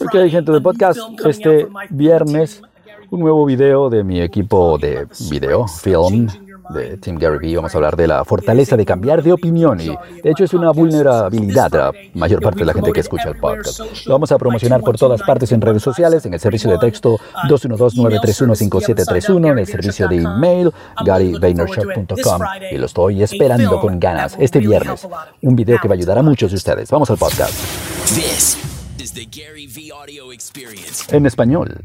Ok, gente de podcast, este viernes un nuevo video de mi equipo de video, film, de Tim Gary Vee. Vamos a hablar de la fortaleza de cambiar de opinión y de hecho es una vulnerabilidad a la mayor parte de la gente que escucha el podcast. Lo vamos a promocionar por todas partes en redes sociales, en el servicio de texto 212-931-5731, en el servicio de email garyvaynerchuk.com y lo estoy esperando con ganas este viernes. Un video que va a ayudar a muchos de ustedes. Vamos al podcast. En español.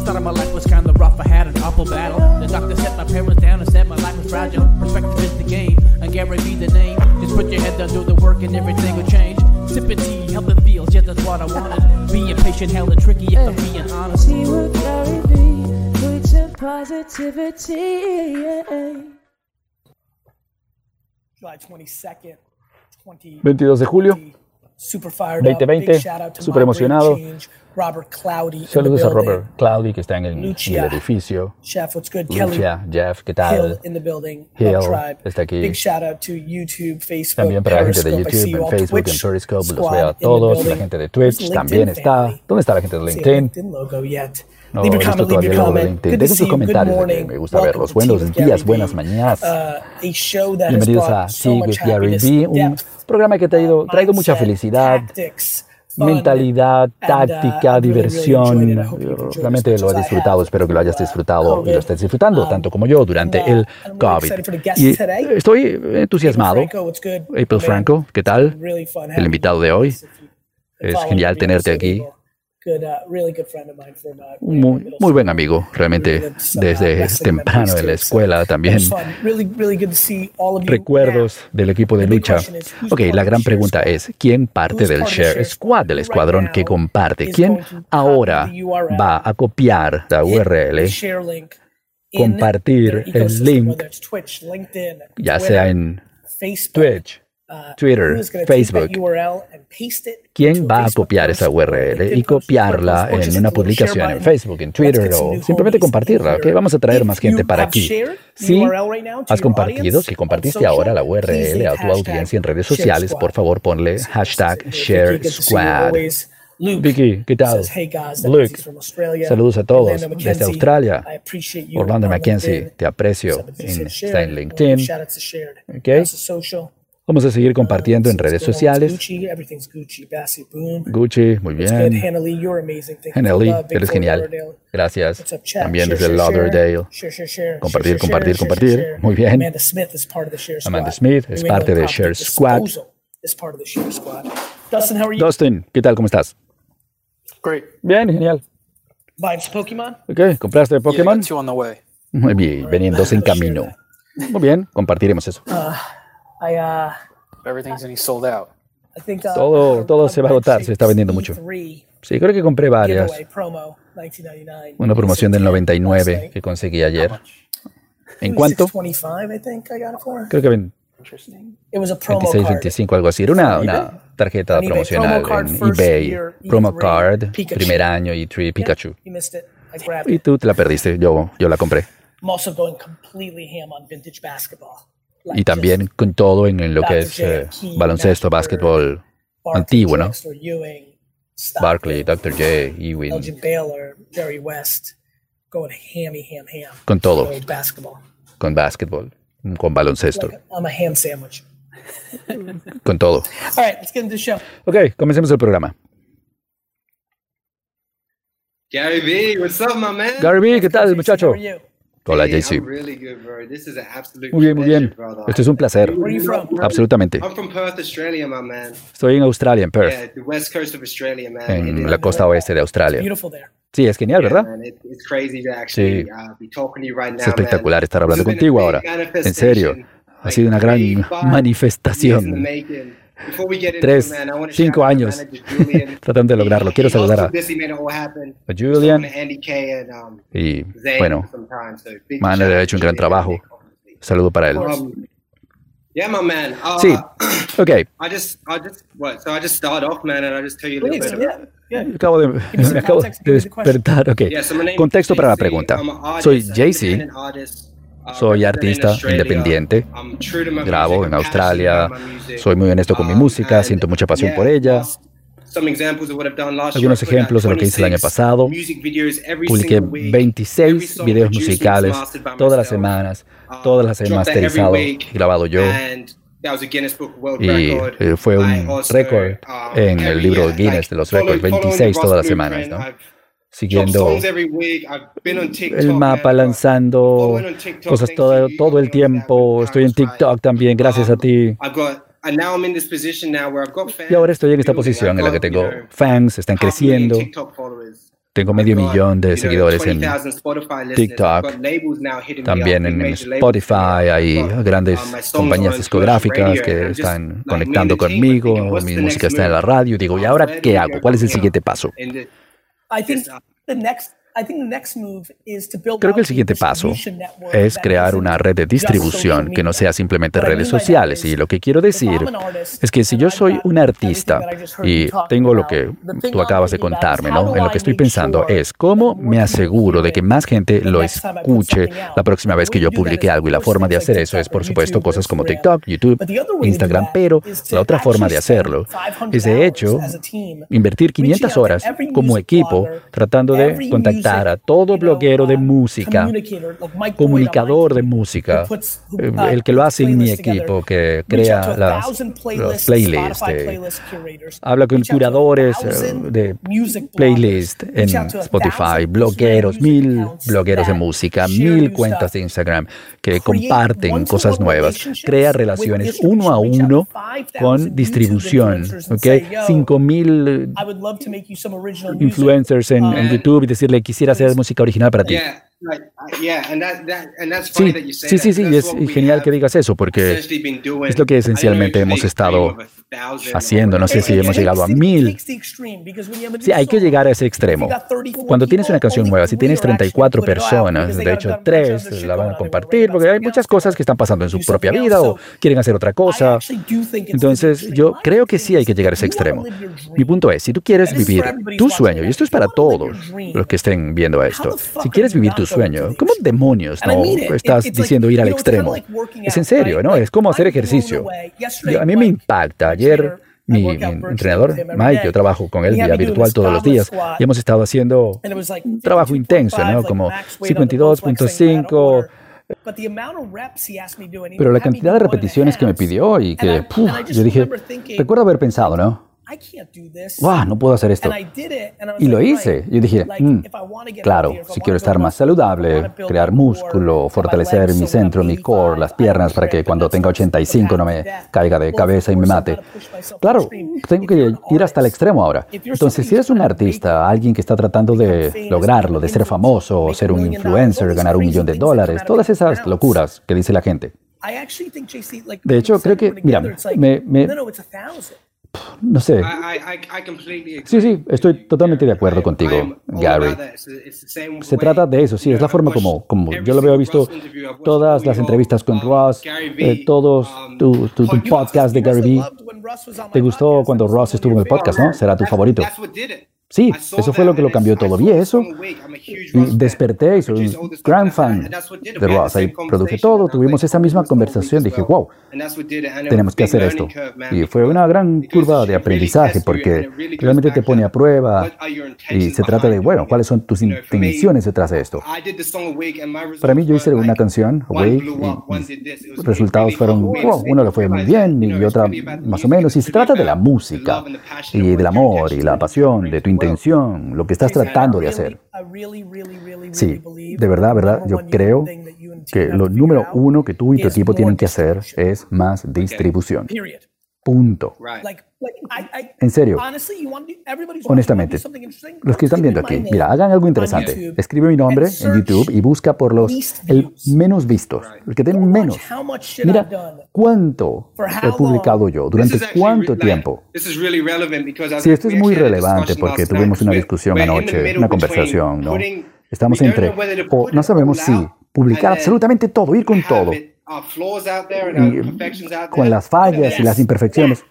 Started my life was kinda rough, I had an awful battle. The doctor set my parents down and said my life was fragile. Perspective is the game, and Gary be the name. Just put your head down, do the work, and everything will change. Sipping tea, helping feels, yeah, that's what I wanted. Being patient, hella tricky, if I'm being honest. Tea with Gary me, with some positivity. July 22nd, 22 de julio. 2020, súper emocionado. Saludos a Robert Cloudy, que está en el, el edificio. Lucia, Jeff, ¿qué tal? Hill está aquí. También para la gente de YouTube, en Facebook, en Periscope, los veo a todos. La gente de Twitch también está. ¿Dónde está la gente de LinkedIn? No he visto todavía de LinkedIn. Dejen sus comentarios, me gusta verlos. Buenos días, buenas mañanas. Uh, Bienvenidos a Sig with Gary Vee, un programa que ha traído, traído mucha felicidad, mentalidad, táctica, diversión. realmente lo he disfrutado, espero que lo hayas disfrutado y lo estés disfrutando, tanto como yo, durante el COVID. Y estoy entusiasmado. April Franco, ¿qué tal? El invitado de hoy. Es genial tenerte aquí. Muy, muy buen amigo, realmente, desde temprano en la escuela también. Recuerdos del equipo de lucha. Ok, la gran pregunta es, ¿quién parte del Share Squad, del escuadrón que comparte? ¿Quién ahora va a copiar la URL, compartir el link, ya sea en Twitch, Uh, Twitter, Facebook. ¿Quién va a copiar esa URL y copiarla en una publicación en Facebook, en Twitter o simplemente compartirla? Okay, vamos a traer más gente para aquí. Si has compartido, si compartiste ahora la URL a tu audiencia en redes sociales, por favor ponle hashtag ShareSquad. Vicky, ¿qué tal? Luke, saludos a todos desde Australia. Orlando Mackenzie, te aprecio. está en LinkedIn. Okay. Vamos a seguir compartiendo en redes sociales. Gucci, muy bien. Hannah eres genial. Gracias. También desde Lauderdale. Compartir, compartir, compartir. Muy bien. Amanda Smith es parte de Share Squad. Dustin, ¿qué tal? ¿Cómo estás? Bien, genial. Ok, ¿compraste Pokémon? Muy bien, veniendo en camino. Muy bien, compartiremos eso. Ah. Uh, todo, todo se va a agotar, se está vendiendo mucho. Sí, creo que compré varias. Una promoción del 99 que conseguí ayer. ¿En cuánto? Creo que 26, 25, algo así. Era una, una tarjeta promocional en eBay. Promo card, primer año y Tree Pikachu. Y tú te la perdiste, yo, yo la compré y también con todo en lo que es eh, baloncesto, básquetbol antiguo, ¿no? Barkley, Dr. J, Ewing. Con todo. Con básquetbol, con baloncesto. Con todo. Ok, comencemos el programa. Gary B, what's up, my man? Gary B, ¿qué tal, muchacho? Hola, JC. Muy bien, muy bien. Esto es un placer. Absolutamente. Estoy en Australia, en Perth. En la costa oeste de Australia. Sí, es genial, ¿verdad? Sí. Uh, es espectacular estar hablando contigo ahora. En serio. Ha sido una gran manifestación tres, cinco años tratando de lograrlo. Quiero saludar a, Julian um, y, bueno, Manuel ha hecho un gran trabajo. Saludo para él. Sí, uh, ok. Acabo de, me acabo de despertar. Ok. Contexto para la pregunta. Soy Jay-Z soy artista independiente, grabo en Australia, soy muy honesto con mi música, siento mucha pasión por ella. Algunos ejemplos de lo que hice el año pasado. Publiqué 26 videos musicales todas las semanas, todas las he masterizado y grabado yo. Y eh, fue un récord en el libro Guinness de los récords, 26 todas las semanas, ¿no? Siguiendo el mapa, lanzando cosas todo, todo el tiempo. Estoy en TikTok también, gracias a ti. Y ahora estoy en esta posición en la que tengo fans, están creciendo. Tengo medio millón de seguidores en TikTok, también en Spotify. Hay grandes compañías discográficas que están conectando conmigo. Mi música está en la radio. Digo, ¿y ahora qué hago? ¿Cuál es el siguiente paso? I think uh, the next Creo que el siguiente paso es crear una red de distribución que no sea simplemente redes sociales. Y lo que quiero decir es que si yo soy un artista y tengo lo que tú acabas de contarme, ¿no? En lo que estoy pensando es cómo me aseguro de que más gente lo escuche la próxima vez que yo publique algo. Y la forma de hacer eso es, por supuesto, cosas como TikTok, YouTube, Instagram. Pero la otra forma de hacerlo es, de hecho, invertir 500 horas como equipo tratando de contactar a todo bloguero de música, comunicador de música, eh, el que lo hace en mi equipo, que crea las, los playlists, habla con curadores eh, de playlist en Spotify, blogueros, mil blogueros de música, mil cuentas de Instagram que comparten cosas nuevas, crea relaciones uno a uno con distribución, ¿ok? Cinco mil influencers en, en YouTube y decirle quisiera hacer música original para ti. Sí, sí, sí, y es genial que digas eso porque es lo que esencialmente hemos estado haciendo. No sé si hemos llegado a mil. Sí, hay que llegar a ese extremo. Cuando tienes una canción nueva, si tienes 34 personas, de hecho tres la van a compartir porque hay muchas cosas que están pasando en su propia vida o quieren hacer otra cosa. Entonces, yo creo que sí hay que llegar a ese extremo. Mi punto es, si tú quieres vivir tu sueño, y esto es para todos los que estén viendo esto, si quieres vivir tu sueño. ¿Cómo demonios no estás diciendo ir al extremo? Es en serio, ¿no? Es como hacer ejercicio. a mí me impacta. Ayer mi, entrenador, Mike, yo trabajo con él vía virtual todos los días y hemos estado haciendo un trabajo intenso, ¿no? Como 52.5. Pero la cantidad de repeticiones que me pidió y que yo dije, recuerdo haber pensado, ¿no? Wow, no puedo hacer esto. Y lo hice. Yo dije, mm, claro, si quiero estar más saludable, crear músculo, fortalecer mi centro, mi core, las piernas, para que cuando tenga 85 no me caiga de cabeza y me mate. Claro, tengo que ir hasta el extremo ahora. Entonces, si eres un artista, alguien que está tratando de lograrlo, de ser famoso, ser un influencer, ganar un millón de dólares, todas esas locuras que dice la gente. De hecho, creo que, mira, me, me, no sé. Sí, sí, estoy totalmente de acuerdo contigo, Gary. Se trata de eso, sí, es la forma como, como yo lo veo, he visto todas las entrevistas con Ross, eh, todos um, tu, tu, podcast de Gary Vee. ¿Te gustó cuando Ross estuvo en el podcast, no? Será tu favorito. Sí, eso fue lo que lo cambió todo. Vi eso y desperté y soy un gran fan de Ross. Ahí produje todo, tuvimos esa misma conversación. Dije, wow, tenemos que hacer esto. Y fue una gran curva de aprendizaje porque realmente te pone a prueba y se trata de, bueno, ¿cuáles son tus intenciones detrás de esto? Para mí yo hice una canción, Awake, y los resultados fueron, wow, uno le fue muy bien y otra más o menos. Y se trata de la música y del amor y la pasión de tu intención, lo que estás tratando de hacer. Sí, de verdad, verdad, yo creo que lo número uno que tú y tu equipo tienen que hacer es más distribución. Punto. En serio, honestamente, los que están viendo aquí, mira, hagan algo interesante. Escribe mi nombre en YouTube y busca por los el menos vistos, el que tienen menos. Mira cuánto he publicado yo, durante cuánto tiempo. Sí, esto es muy relevante porque tuvimos una discusión anoche, una conversación, ¿no? Estamos entre, o no sabemos si publicar absolutamente todo, ir con todo, con las fallas y las imperfecciones.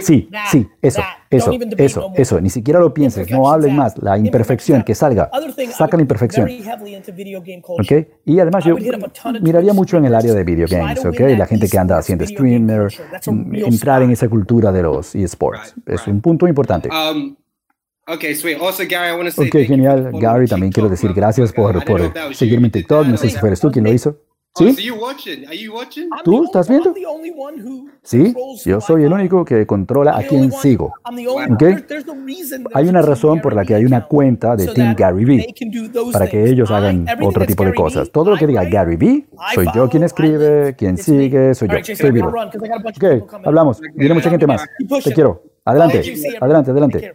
Sí, sí, eso, eso, eso, eso. Ni siquiera lo pienses, no hablen más. La imperfección, que salga. Saca la imperfección. ¿Ok? Y además yo miraría mucho en el área de video games, ¿ok? La gente que anda haciendo streamer, mm, entrar en esa cultura de los esports. Es un punto importante. Ok, genial. Gary, también quiero decir gracias por, por seguirme en TikTok. No sé si fueres tú quien lo hizo. ¿Sí? ¿Tú estás viendo? Sí, yo soy el único que controla a quien sigo. Hay una razón por la que hay una cuenta de Team Gary Vee para que ellos hagan otro tipo de cosas. Todo lo que diga Gary Vee, soy yo quien escribe, quien sigue, soy yo. Estoy vivo. Ok, hablamos. Viene mucha gente más. Te quiero. Adelante, adelante, adelante.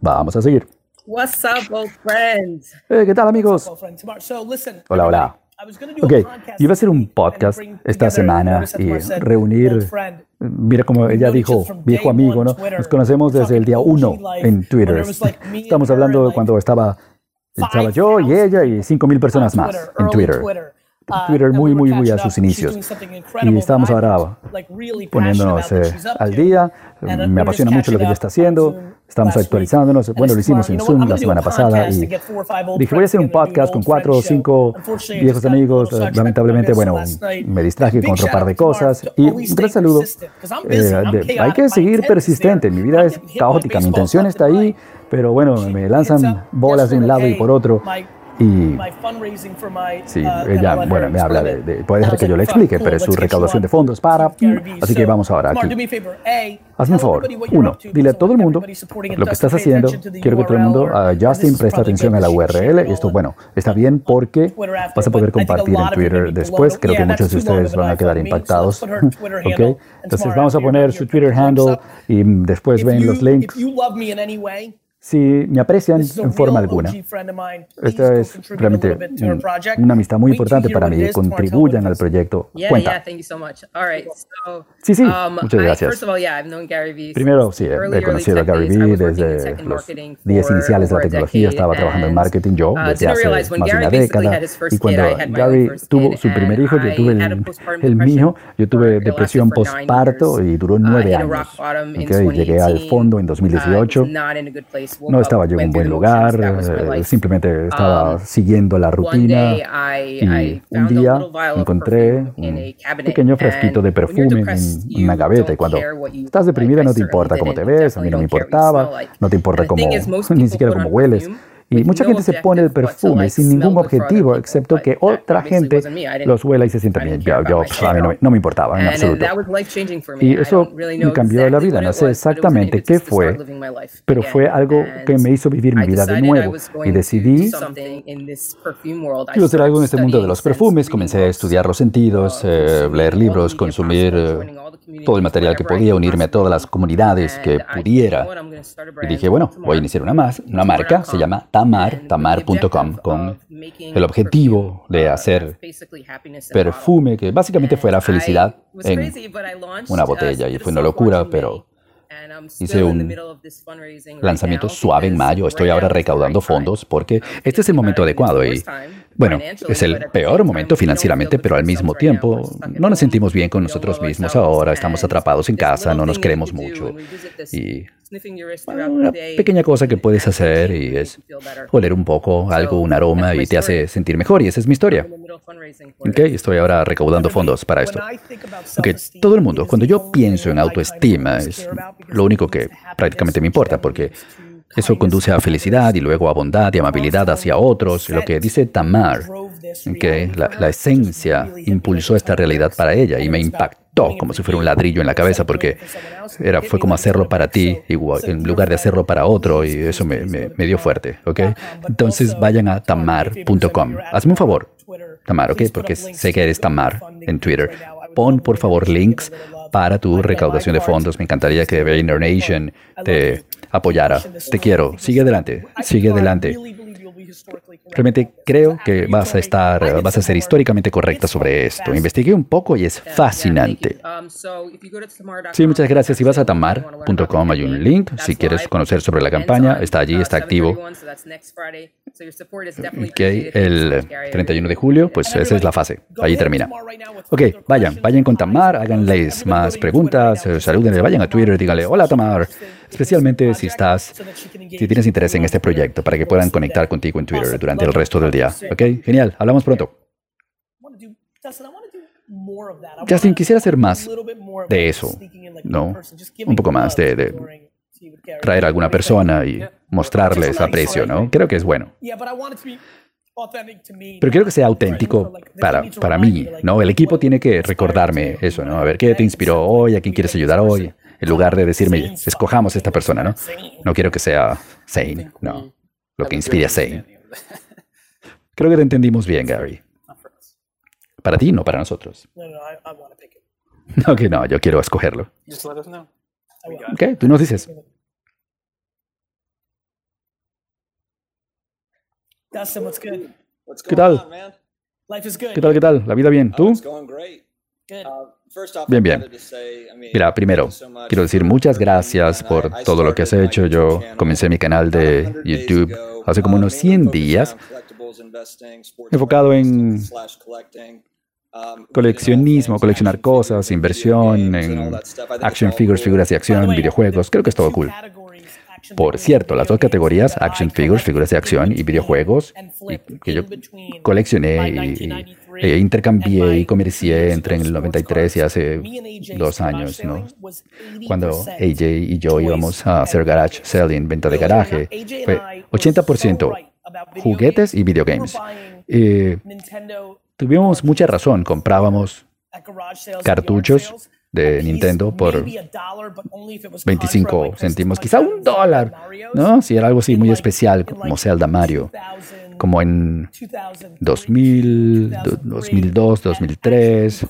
Vamos a seguir. What's up, old friends? Eh, ¿Qué tal, amigos? Hola, hola. Ok, iba a hacer un podcast esta semana y reunir, mira como ella dijo, viejo amigo, ¿no? Nos conocemos desde el día uno en Twitter. Estamos hablando de cuando estaba, estaba yo y ella y 5.000 personas más en Twitter. Uh, Twitter muy, muy, muy a sus inicios. Y estamos ahora poniéndonos eh, al día. Me apasiona mucho lo que ella está haciendo. Estamos actualizándonos. Bueno, lo hicimos en Zoom la semana pasada y dije, voy a hacer un podcast con cuatro o cinco viejos amigos. Lamentablemente, bueno, me distraje con otro par de cosas. Y un gran saludo. Eh, hay que seguir persistente. Mi vida es caótica. Mi intención está ahí, pero bueno, me lanzan bolas de un lado y por otro. Y sí, uh, ella, bueno, me habla de, puede ser que yo le explique, pero es su recaudación de fondos para, así que vamos ahora aquí. Hazme un favor, uno, dile a todo el mundo lo que estás haciendo, quiero que todo el mundo, a Justin, preste atención a la URL, y esto, bueno, está bien porque vas a poder compartir en Twitter después, creo que muchos de ustedes van a quedar impactados, ¿ok? Entonces vamos a poner su Twitter handle y después ven los links si me aprecian en forma alguna. Esta es realmente una amistad muy importante para mí. Contribuyan al proyecto. Cuenta. Sí, sí, um, muchas gracias. Primero, sí, he conocido a Gary Vee desde los días iniciales de la tecnología. Estaba trabajando en marketing yo uh, desde hace más de una década. Y cuando Gary tuvo su primer hijo, yo tuve el, mío, yo tuve depresión postparto y duró uh, nueve años. Okay, llegué al fondo en 2018 no estaba yo en un buen lugar, eh, simplemente estaba um, siguiendo la rutina y un día encontré un pequeño frasquito de perfume en una gaveta y cuando estás deprimida no te importa cómo te ves, a mí no me importaba, no te importa cómo, ni siquiera cómo hueles. Y mucha gente se pone el perfume sin ningún objetivo, excepto que otra gente los huela y se sienta bien. Yo, a mí no, me importaba en absoluto. Y eso me cambió la vida. No sé exactamente qué fue, pero fue algo que me hizo vivir mi vida de nuevo. Y decidí, quiero hacer algo en este mundo de los perfumes. Comencé a estudiar los sentidos, eh, leer libros, consumir eh, todo el material que podía, unirme a todas las comunidades que pudiera. Y dije, bueno, voy a iniciar una más, una marca, se llama Tamar, tamar.com, con el objetivo de hacer perfume que básicamente fuera felicidad en una botella. Y fue una locura, pero Hice un lanzamiento suave en mayo. Estoy ahora recaudando fondos porque este es el momento adecuado y, bueno, es el peor momento financieramente, pero al mismo tiempo no nos sentimos bien con nosotros mismos ahora. Estamos atrapados en casa, no nos queremos mucho. Y una pequeña cosa que puedes hacer y es oler un poco algo, un aroma y te hace sentir mejor. Y esa es mi historia. Ok, estoy ahora recaudando fondos para esto. Ok, todo el mundo, cuando yo pienso en autoestima, es lo único que prácticamente me importa porque eso conduce a felicidad y luego a bondad y amabilidad hacia otros. Lo que dice Tamar, que la, esencia impulsó esta realidad para ella y me impactó como si fuera un ladrillo en la cabeza porque era, fue como hacerlo para ti en lugar de hacerlo para otro y eso me, dio fuerte. Entonces vayan a tamar.com. Hazme un favor, Tamar, ¿ok? Porque sé que eres Tamar en Twitter. Pon por favor links para tu recaudación de fondos. Me encantaría que VaynerNation te apoyara. Te quiero. Sigue adelante. Sigue adelante. realmente creo que vas a estar, vas a ser históricamente correcta sobre esto. Investigué un poco y es fascinante. Sí, muchas gracias. Si vas a tamar.com hay un link. Si quieres conocer sobre la campaña, está allí, está activo. Ok, el 31 de julio, pues esa es la fase. Allí termina. Ok, vayan, vayan con Tamar, háganles más preguntas, salúdenle, vayan a Twitter, díganle, hola Tamar, especialmente si estás, si tienes interés en este proyecto, para que puedan conectar contigo en Twitter durante el resto del día. Ok, genial, hablamos pronto. Justin, quisiera hacer más de eso, ¿no? Un poco más de, traer a alguna persona y mostrarles aprecio, ¿no? Creo que es bueno. Pero quiero que sea auténtico para, para mí, ¿no? El equipo tiene que recordarme eso, ¿no? A ver, ¿qué te inspiró hoy? ¿A quién quieres ayudar hoy? En lugar de decirme, escojamos esta persona, ¿no? No quiero que sea Zane, no. Lo que inspire a Zane. Creo que te entendimos bien, Gary. Para ti, no para nosotros. No, que no, yo quiero escogerlo. Ok, tú nos dices. ¿Qué tal? ¿Qué tal, qué tal? ¿La vida bien? ¿Tú? Uh, bien, bien. Mira, primero, quiero decir muchas gracias por todo lo que has hecho. Yo comencé mi canal de YouTube hace como unos 100 días, enfocado en um, coleccionismo, coleccionar cosas, inversión en action figures, figuras de acción, videojuegos. Creo que es todo cool. Por cierto, las dos categorías, action figures, figuras de acción y videojuegos, que yo coleccioné y, e intercambié y comercié entre el 93 y hace dos años, ¿no? Cuando AJ y yo íbamos a hacer garage selling, venta de garaje, fue 80% juguetes y videogames. tuvimos mucha razón, comprábamos cartuchos de Nintendo por 25 céntimos, quizá un dólar, ¿no? Si era algo así muy especial, como Zelda Mario, como en 2000, 2002, 2003.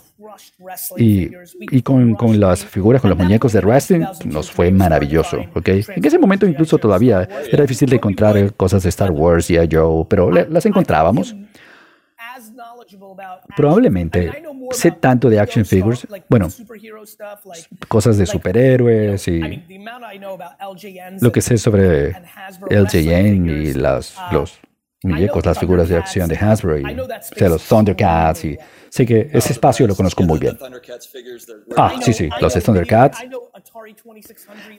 Y, y con, con, las figuras, con los muñecos de wrestling, nos fue maravilloso, ¿ok? En ese momento incluso todavía era difícil de encontrar cosas de Star Wars y a Joe, pero las encontrábamos. Probablemente sé tanto de action figures, bueno, cosas de superhéroes y lo que sé sobre LJN y las, los muñecos, las figuras de acción de Hasbro, y, o los Thundercats y Sé que ese espacio lo conozco muy bien. Ah, sí, sí, los Thundercats,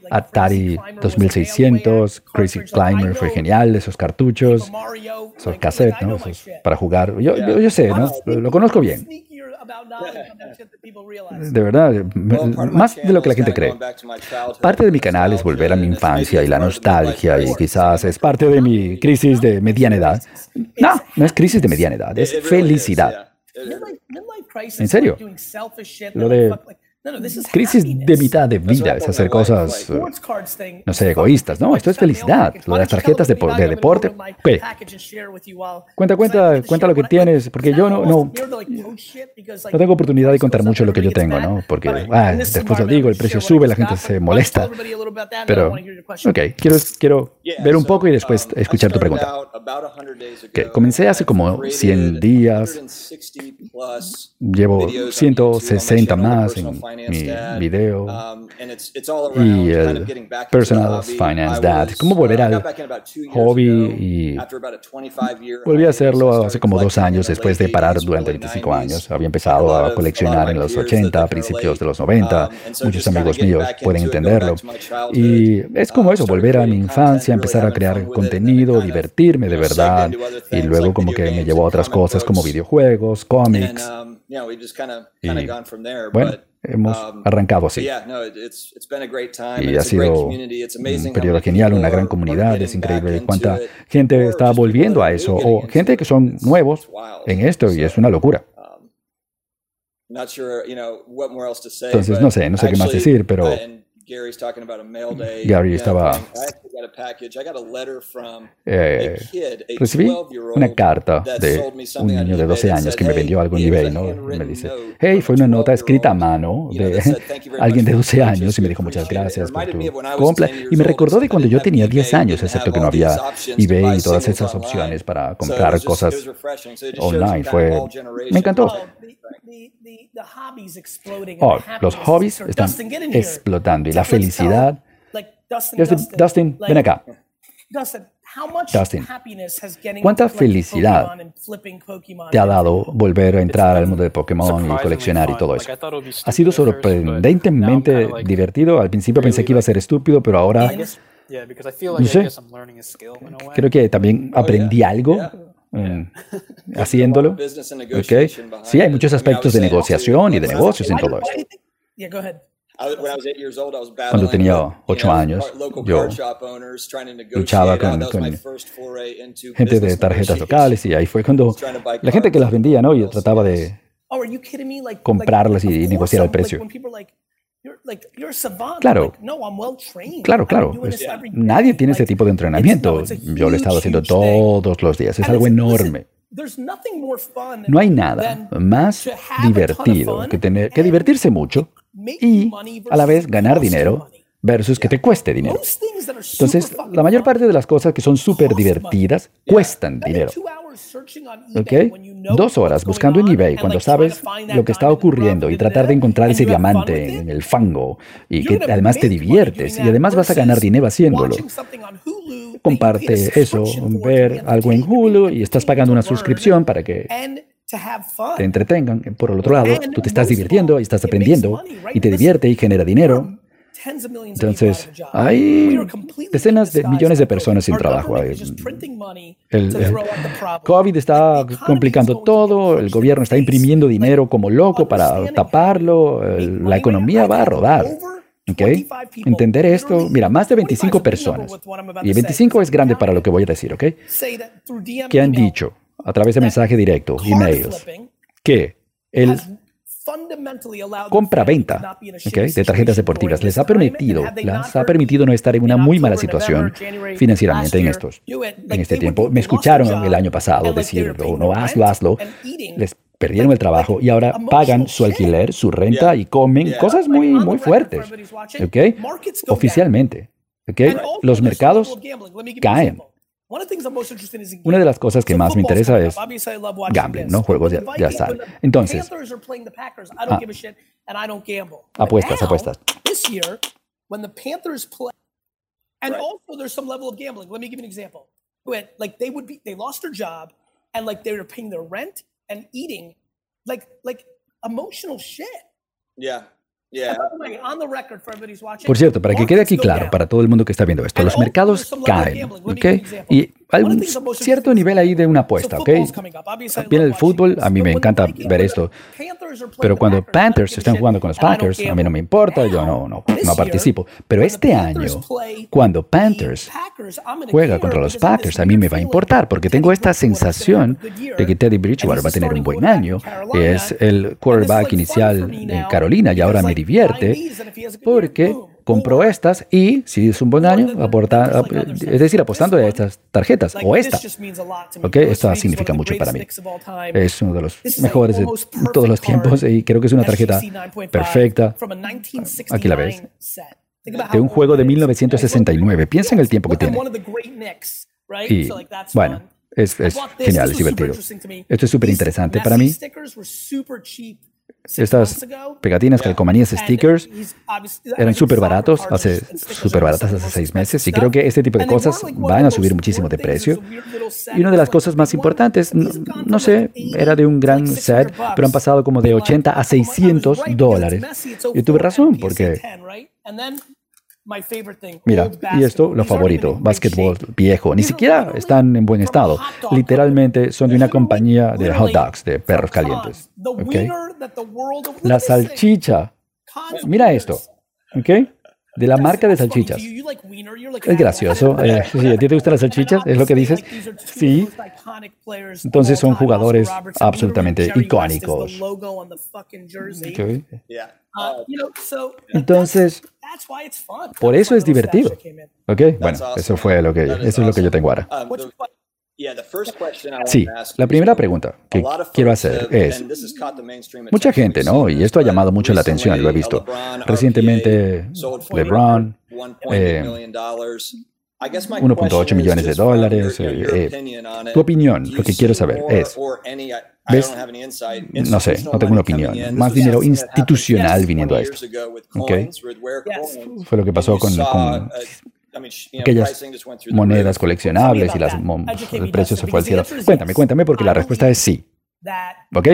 Atari 2600, Crazy Climber fue genial, esos cartuchos, esos cassettes, ¿no? para jugar. Yo, yo, sé, ¿no? Lo, conozco bien. De verdad, más de lo que la gente cree. Parte de mi canal es volver a mi infancia y la nostalgia y quizás es parte de mi crisis de mediana edad. No, no es crisis de mediana edad, es felicidad. En serio. Lo de Crisis de mitad de vida es hacer cosas, no sé, egoístas. No, esto es felicidad. Lo de las tarjetas de, de deporte. ¿Qué? Cuenta, cuenta, cuenta lo que tienes, porque yo no, no, no tengo oportunidad de contar mucho lo que yo tengo, ¿no? Porque ah, después lo digo, el precio sube, la gente se molesta. Pero, ok, quiero, quiero ver un poco y después escuchar tu pregunta. Que comencé hace como 100 días, llevo 160 más en mi video um, y el Personal Finance Dad. Cómo volver al hobby y volví a hacerlo hace como dos años después de parar durante 25 años. Había empezado a coleccionar en los 80, principios de los 90. Um, Muchos amigos míos pueden entenderlo. Y es como eso, volver a mi infancia, empezar a crear contenido, divertirme de verdad. Y luego como que me llevó a otras cosas como videojuegos, cómics. Um, y bueno, hemos um, arrancado así. Y ha sido un periodo genial, una gran comunidad, es increíble cuánta gente está volviendo a eso, o gente que son nuevos en esto, y es una locura. Um, Entonces, no sé, no sé qué más decir, pero Gary estaba Eh, recibí una carta de un niño de 12 años que me vendió algo en eBay, ¿no? Me dice, hey, fue una nota escrita a mano de alguien de 12 años y me dijo muchas gracias por tu compra. Y me recordó de cuando yo tenía 10 años, excepto que no había eBay y todas esas opciones para comprar cosas online. Fue, me encantó. Oh, los hobbies están explotando y la felicidad. Dustin, ven acá. Dustin, ¿cuánta felicidad te ha dado volver a entrar al mundo de Pokémon y coleccionar y todo eso? Ha sido sorprendentemente divertido. Al principio pensé que iba a ser estúpido, pero ahora... No sé. Creo que también aprendí algo Mm. haciéndolo. Okay. Sí, hay muchos aspectos de negociación y de negocios en todo esto. Cuando tenía ocho años, yo luchaba con, gente de tarjetas locales y ahí fue cuando la gente que las vendía, ¿no? Yo trataba de oh, comprarlas y negociar el precio. Claro, claro, claro. nadie tiene ese tipo de entrenamiento. Yo lo he estado haciendo todos los días. Es algo enorme. No hay nada más divertido que, tener, que divertirse mucho y a la vez ganar dinero versus que te cueste dinero. Entonces, la mayor parte de las cosas que son súper divertidas cuestan dinero. ¿Ok? Dos horas buscando en eBay cuando sabes lo que está ocurriendo y tratar de encontrar ese diamante en el fango y que además te diviertes y además vas a ganar dinero haciéndolo. Comparte eso, ver algo en Hulu y estás pagando una suscripción para que te entretengan. Por el otro lado, tú te estás divirtiendo y estás aprendiendo y te divierte y genera dinero. Entonces, hay decenas de millones de personas sin trabajo. El, COVID está complicando todo, el gobierno está imprimiendo dinero como loco para taparlo, la economía va a rodar. ¿Okay? Entender esto, mira, más de 25 personas, y 25 es grande para lo que voy a decir, ¿ok? Que han dicho a través de mensaje directo, emails, que el compra-venta de tarjetas deportivas les ha permitido, les ha permitido no estar en una muy mala situación financieramente en estos en este tiempo. Me escucharon el año pasado decir, oh, no, hazlo, hazlo. Les perdieron el trabajo y ahora pagan su alquiler, su renta y comen cosas muy, muy fuertes. ¿okay? Oficialmente. ¿okay? Los mercados caen. Una de las cosas que más me interesa es gambling, ¿no? Juegos de, azar. Entonces, ah, apuestas, apuestas. when the Panthers play, and right. also there's some level of gambling. Let me give you an example. Like they would be, they lost their job, and like they were paying their rent and eating, like like emotional shit. Yeah. Por cierto, para que quede aquí claro, para todo el mundo que está viendo esto, los mercados caen, ¿ok? Y un cierto nivel ahí de una apuesta, ¿ok? Viene el fútbol, a mí me encanta ver esto, pero cuando Panthers están jugando con los Packers, a mí no me importa, yo no, no, no participo. Pero este año, cuando Panthers juega contra los Packers, a mí me va a importar, porque tengo esta sensación de que Teddy Bridgewater va a tener un buen año. Es el quarterback inicial en Carolina y ahora me divierte porque compro estas y, si es un buen año, aporta, es decir, apostando a estas tarjetas o esta. ¿Ok? Esto significa mucho para mí. Es uno de los mejores de todos los tiempos y creo que es una tarjeta perfecta. Aquí la ves. De un juego de 1969. Piensa en el tiempo que tiene. Y, bueno, es, es genial, es divertido. Esto es súper interesante para mí. Estas pegatinas, calcomanías, stickers eran súper baratos, hace súper baratas hace seis meses y creo que este tipo de cosas van a subir muchísimo de precio. Y una de las cosas más importantes, no, sé, era de un gran set, pero han pasado como de 80 a 600 dólares. Y tuve razón porque Mira, y esto, lo favorito, básquetbol viejo. Ni siquiera están en buen estado. Literalmente son de una compañía de hot dogs, de perros calientes. La salchicha. Mira esto. ¿Ok? de la marca de salchichas. Es gracioso. Eh, sí, ¿A ti te gustan las salchichas? ¿Es lo que dices? Sí. Entonces son jugadores absolutamente icónicos. Entonces, por eso es divertido. ¿Ok? Bueno, eso fue lo que, eso es lo que yo tengo ahora. Sí, la primera pregunta que quiero hacer es, mucha gente, ¿no? Y esto ha llamado mucho la atención, lo he visto. Recientemente, LeBron, 1.8 eh, millones de dólares. Eh, eh, tu opinión, lo que quiero saber es, ¿ves? No sé, no tengo una opinión. Más dinero institucional viniendo a esto. ¿Okay? Fue lo que pasó con aquellas monedas coleccionables y las, el precio se fue al cielo. Cuéntame, cuéntame, porque la respuesta es sí. ¿Ok?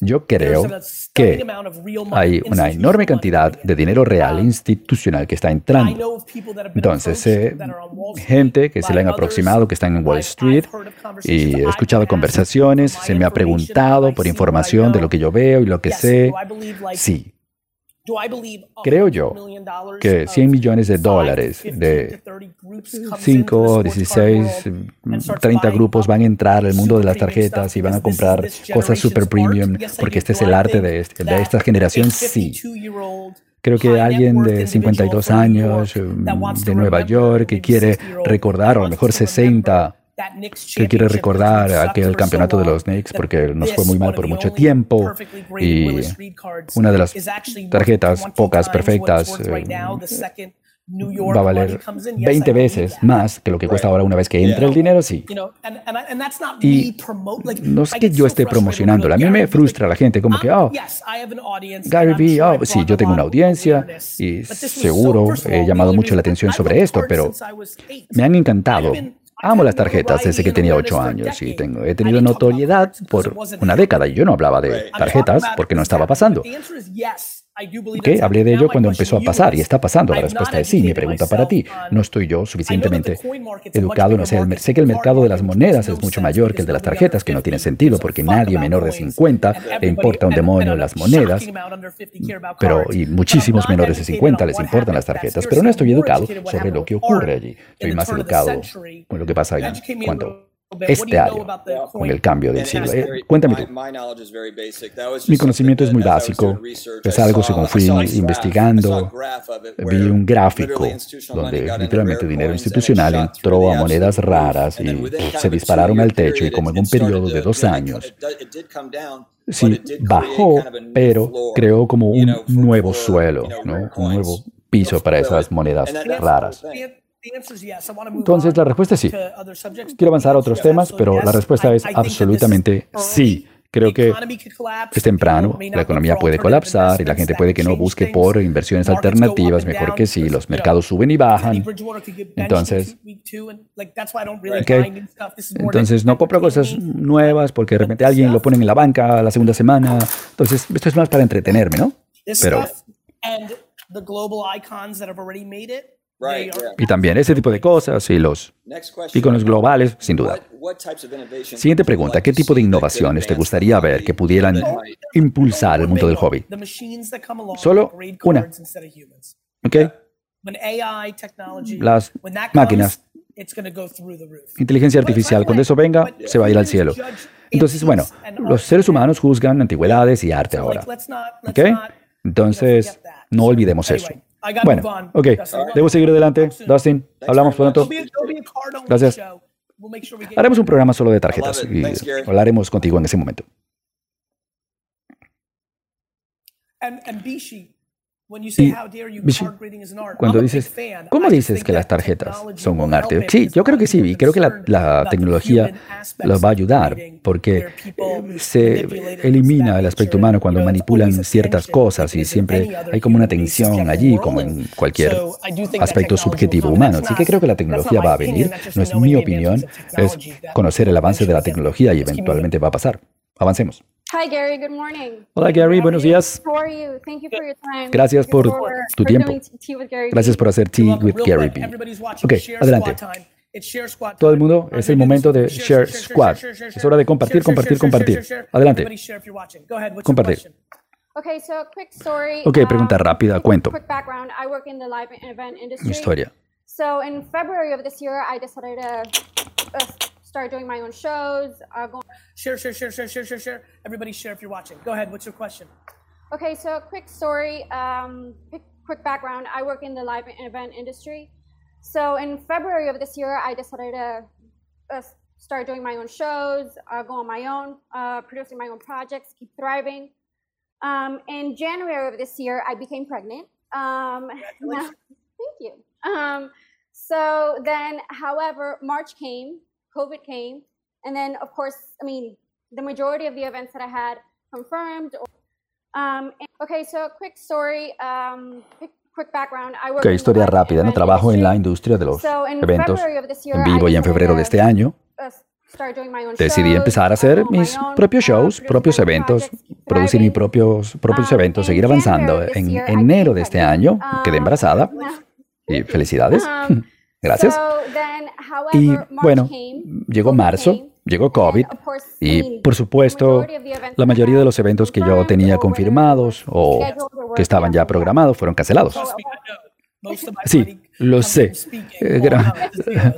Yo creo que hay una enorme cantidad de dinero real institucional que está entrando. Entonces, eh, gente que se le han aproximado, que están en Wall Street, y he escuchado conversaciones, se me ha preguntado por información de lo que yo veo y lo que sé. Sí, Creo yo que 100 millones de dólares de 5, 16, 30 grupos van a entrar al mundo de las tarjetas y van a comprar cosas super premium porque este es el arte de, este, de esta generación, sí. Creo que alguien de 52 años de Nueva York que quiere recordar, o a lo mejor 60, que quiere recordar aquel campeonato de los Knicks porque nos fue muy mal por mucho tiempo y una de las tarjetas pocas perfectas eh, va a valer 20 veces más que lo que cuesta ahora una vez que entra el dinero, sí. Y no es que yo esté promocionándolo, a mí me frustra la gente como que, oh, Gary Vee, oh, sí, yo tengo una audiencia y seguro he llamado mucho la atención sobre esto, pero me han encantado Amo las tarjetas desde que tenía ocho años y tengo, he tenido notoriedad por una década y yo no hablaba de tarjetas porque no estaba pasando. Okay, hablé de ello cuando empezó a pasar y está pasando. La respuesta es sí. Mi pregunta para ti, ¿no estoy yo suficientemente educado? No sé, sé que el mercado de las monedas es mucho mayor que el de las tarjetas, que no tiene sentido porque nadie menor de 50 le importa un demonio las monedas, pero y muchísimos menores de 50 les importan las tarjetas, pero no estoy educado sobre lo que ocurre allí. Estoy más educado con lo que pasa allí cuando este año, con el cambio del siglo. Eh, cuéntame tú. Mi conocimiento es muy básico. Es algo según fui investigando. Vi un gráfico donde literalmente dinero institucional entró a monedas raras y se dispararon al techo y como en un periodo de dos años. Sí, bajó, pero creó como un nuevo suelo, ¿no? un nuevo piso para esas monedas raras. Entonces, la respuesta es sí. Quiero avanzar a otros temas, pero la respuesta es absolutamente sí. Creo que es temprano, la economía puede colapsar y la gente puede que no busque por inversiones alternativas, mejor que sí, los mercados suben y bajan. Entonces, entonces no compro cosas nuevas porque de repente alguien lo pone en la banca la segunda semana. Entonces, esto es más para entretenerme, ¿no? Pero y también ese tipo de cosas y los iconos globales, sin duda. Siguiente pregunta, ¿qué tipo de innovaciones te gustaría ver que pudieran impulsar el mundo del hobby? Solo una. ¿Ok? Las máquinas. Inteligencia artificial, cuando eso venga, se va a ir al cielo. Entonces, bueno, los seres humanos juzgan antigüedades y arte ahora. ¿Ok? Entonces, no olvidemos eso. Bueno, ok, debo seguir adelante. Dustin, hablamos pronto. Gracias. Haremos un programa solo de tarjetas y hablaremos contigo en ese momento. Y, cuando dices, ¿cómo dices que las tarjetas son un arte? Sí, yo creo que sí, y creo que la, tecnología los va a ayudar, porque eh, se elimina el aspecto humano cuando manipulan ciertas cosas y siempre hay como una tensión allí, como en cualquier aspecto subjetivo humano. Así que creo que la tecnología va a venir, no es mi opinión, es conocer el avance de la tecnología y eventualmente va a pasar. Avancemos. Hola Gary, buenos días. Gracias por tu tiempo. Gracias por hacer Tea with Gary B. Ok, adelante. Todo el mundo, es el momento de Share Squad. Es hora de compartir, compartir, compartir. Adelante. Compartir. Ok, pregunta um, rápida, cuento. Mi historia. So in February of this year, I decided to start doing my own shows. Uh, go share, share, share, share, share, share, share. Everybody share if you're watching. Go ahead. What's your question? Okay, so a quick story, um, quick, quick background. I work in the live event industry. So in February of this year, I decided to uh, start doing my own shows, uh, go on my own, uh, producing my own projects, keep thriving. Um, in January of this year, I became pregnant. Um, thank you. Um, so then, however, March came, COVID came, and then, of course, I mean, the majority of the events that I had confirmed. Or, um, okay, so quick story, um, quick Ok, historia rápida. No trabajo en la industria de los eventos en vivo y en febrero de este año decidí empezar a hacer mis propios shows, propios eventos, producir mis propios, propios eventos, seguir avanzando. En enero de este año quedé embarazada y felicidades. Gracias. Y bueno, llegó marzo, llegó COVID y por supuesto la mayoría de los eventos que yo tenía confirmados o que estaban ya programados fueron cancelados. Sí, lo sé. Eh, gran,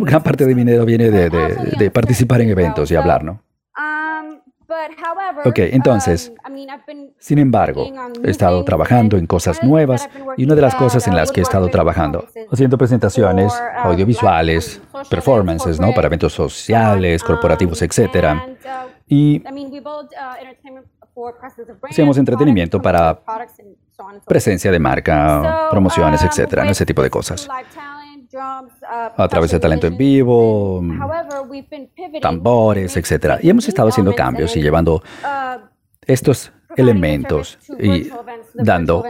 gran, parte de mi dinero viene de, de, de participar en eventos y hablar, ¿no? Ok, entonces, sin embargo, he estado trabajando en cosas nuevas y una de las cosas en las que he estado trabajando, haciendo presentaciones audiovisuales, performances, ¿no? Para eventos sociales, corporativos, etc. Y hacemos entretenimiento para presencia de marca, promociones, etc. Ese tipo de cosas a través de talento en vivo, tambores, etc. Y hemos estado haciendo cambios y llevando estos elementos y dando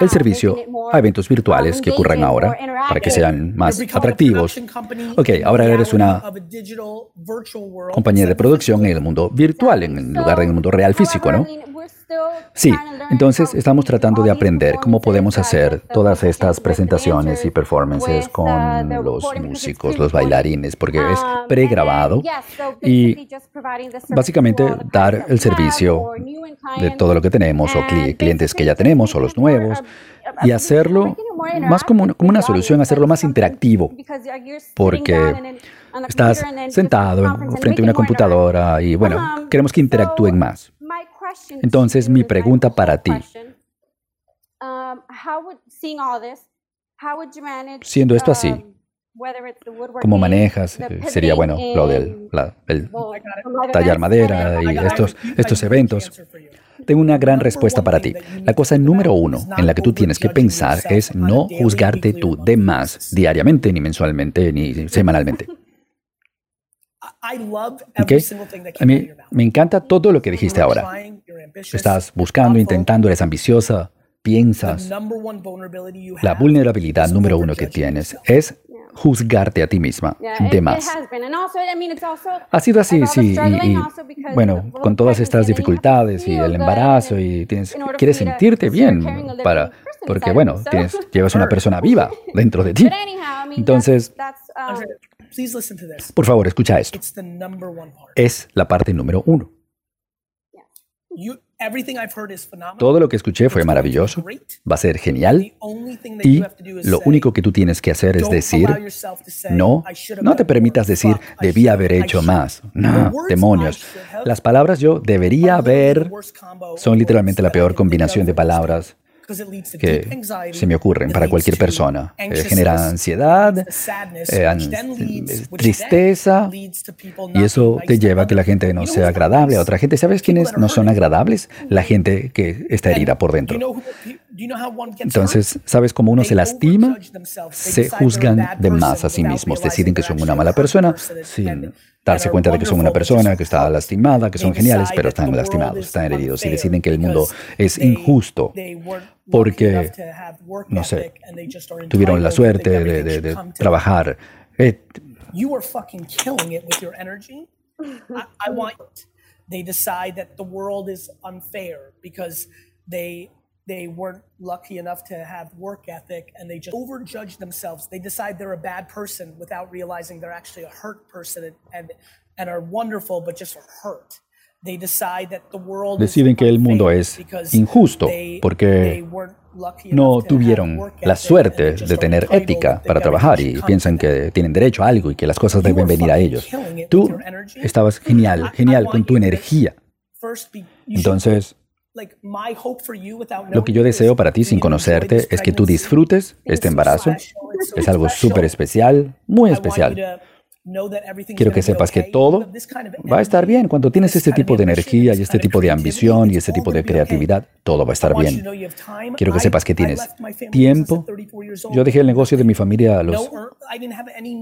el servicio a eventos virtuales que ocurran ahora para que sean más atractivos. Ok, ahora eres una compañía de producción en el mundo virtual, en lugar del mundo real físico, ¿no? Sí, entonces estamos tratando de aprender cómo podemos hacer todas estas presentaciones y performances con los músicos, los bailarines, porque es pregrabado y básicamente dar el servicio de todo lo que tenemos o clientes que ya tenemos o los nuevos y hacerlo más como una, como una solución, hacerlo más interactivo, porque estás sentado frente a una computadora y bueno, queremos que interactúen más. Entonces, mi pregunta para ti, um, siendo esto así, um, ¿cómo manejas? Eh, sería bueno lo del el tallar madera y estos, estos eventos. Tengo una gran respuesta para ti. La cosa número uno en la que tú tienes que pensar es no juzgarte tú de más diariamente, ni mensualmente, ni semanalmente. A mí me encanta todo lo que dijiste ahora. Estás buscando, intentando, eres ambiciosa, piensas. La vulnerabilidad número uno que tienes es juzgarte a ti misma de más. Ha sido así, sí, y, bueno, con todas estas dificultades y el embarazo y tienes, quieres sentirte bien para, porque bueno, tienes, llevas una persona viva dentro de ti. Entonces, um, por favor, escucha esto. Es la parte número uno. Todo lo que escuché fue maravilloso, va a ser genial. Y lo único que tú tienes que hacer es decir, no, no te permitas decir, debía haber hecho más. No, demonios. Las palabras yo debería haber son literalmente la peor combinación de palabras que se me ocurren para cualquier persona. Eh, genera ansiedad, eh, tristeza, y eso te lleva a que la gente no sea agradable a otra gente. ¿Sabes quiénes no son agradables? La gente que está herida por dentro. Entonces, ¿sabes cómo uno se lastima? Se juzgan de más a sí mismos, deciden que son una mala persona sin darse cuenta de que son una persona que está lastimada, que son geniales, pero están lastimados, están heridos y deciden que el mundo es injusto porque, no sé, tuvieron la suerte de, de, trabajar. Eh, you are fucking killing it with your energy. I, I want. They decide that the world is unfair because they they weren't lucky enough to have work ethic and they just overjudge themselves. They decide they're a bad person without realizing they're actually a hurt person and, and, and are wonderful, but just hurt. Deciden que el mundo es injusto porque no tuvieron la suerte de tener ética para trabajar y piensan que tienen derecho a algo y que las cosas deben venir a ellos. Tú estabas genial, genial con tu energía. Entonces, lo que yo deseo para ti sin conocerte es que tú disfrutes este embarazo. Es algo súper especial, muy especial. Quiero que sepas que todo va a estar bien. Cuando tienes este tipo de energía y este tipo de ambición y este tipo de creatividad, todo va a estar bien. Quiero que sepas que tienes tiempo. Yo dejé el negocio de mi familia a los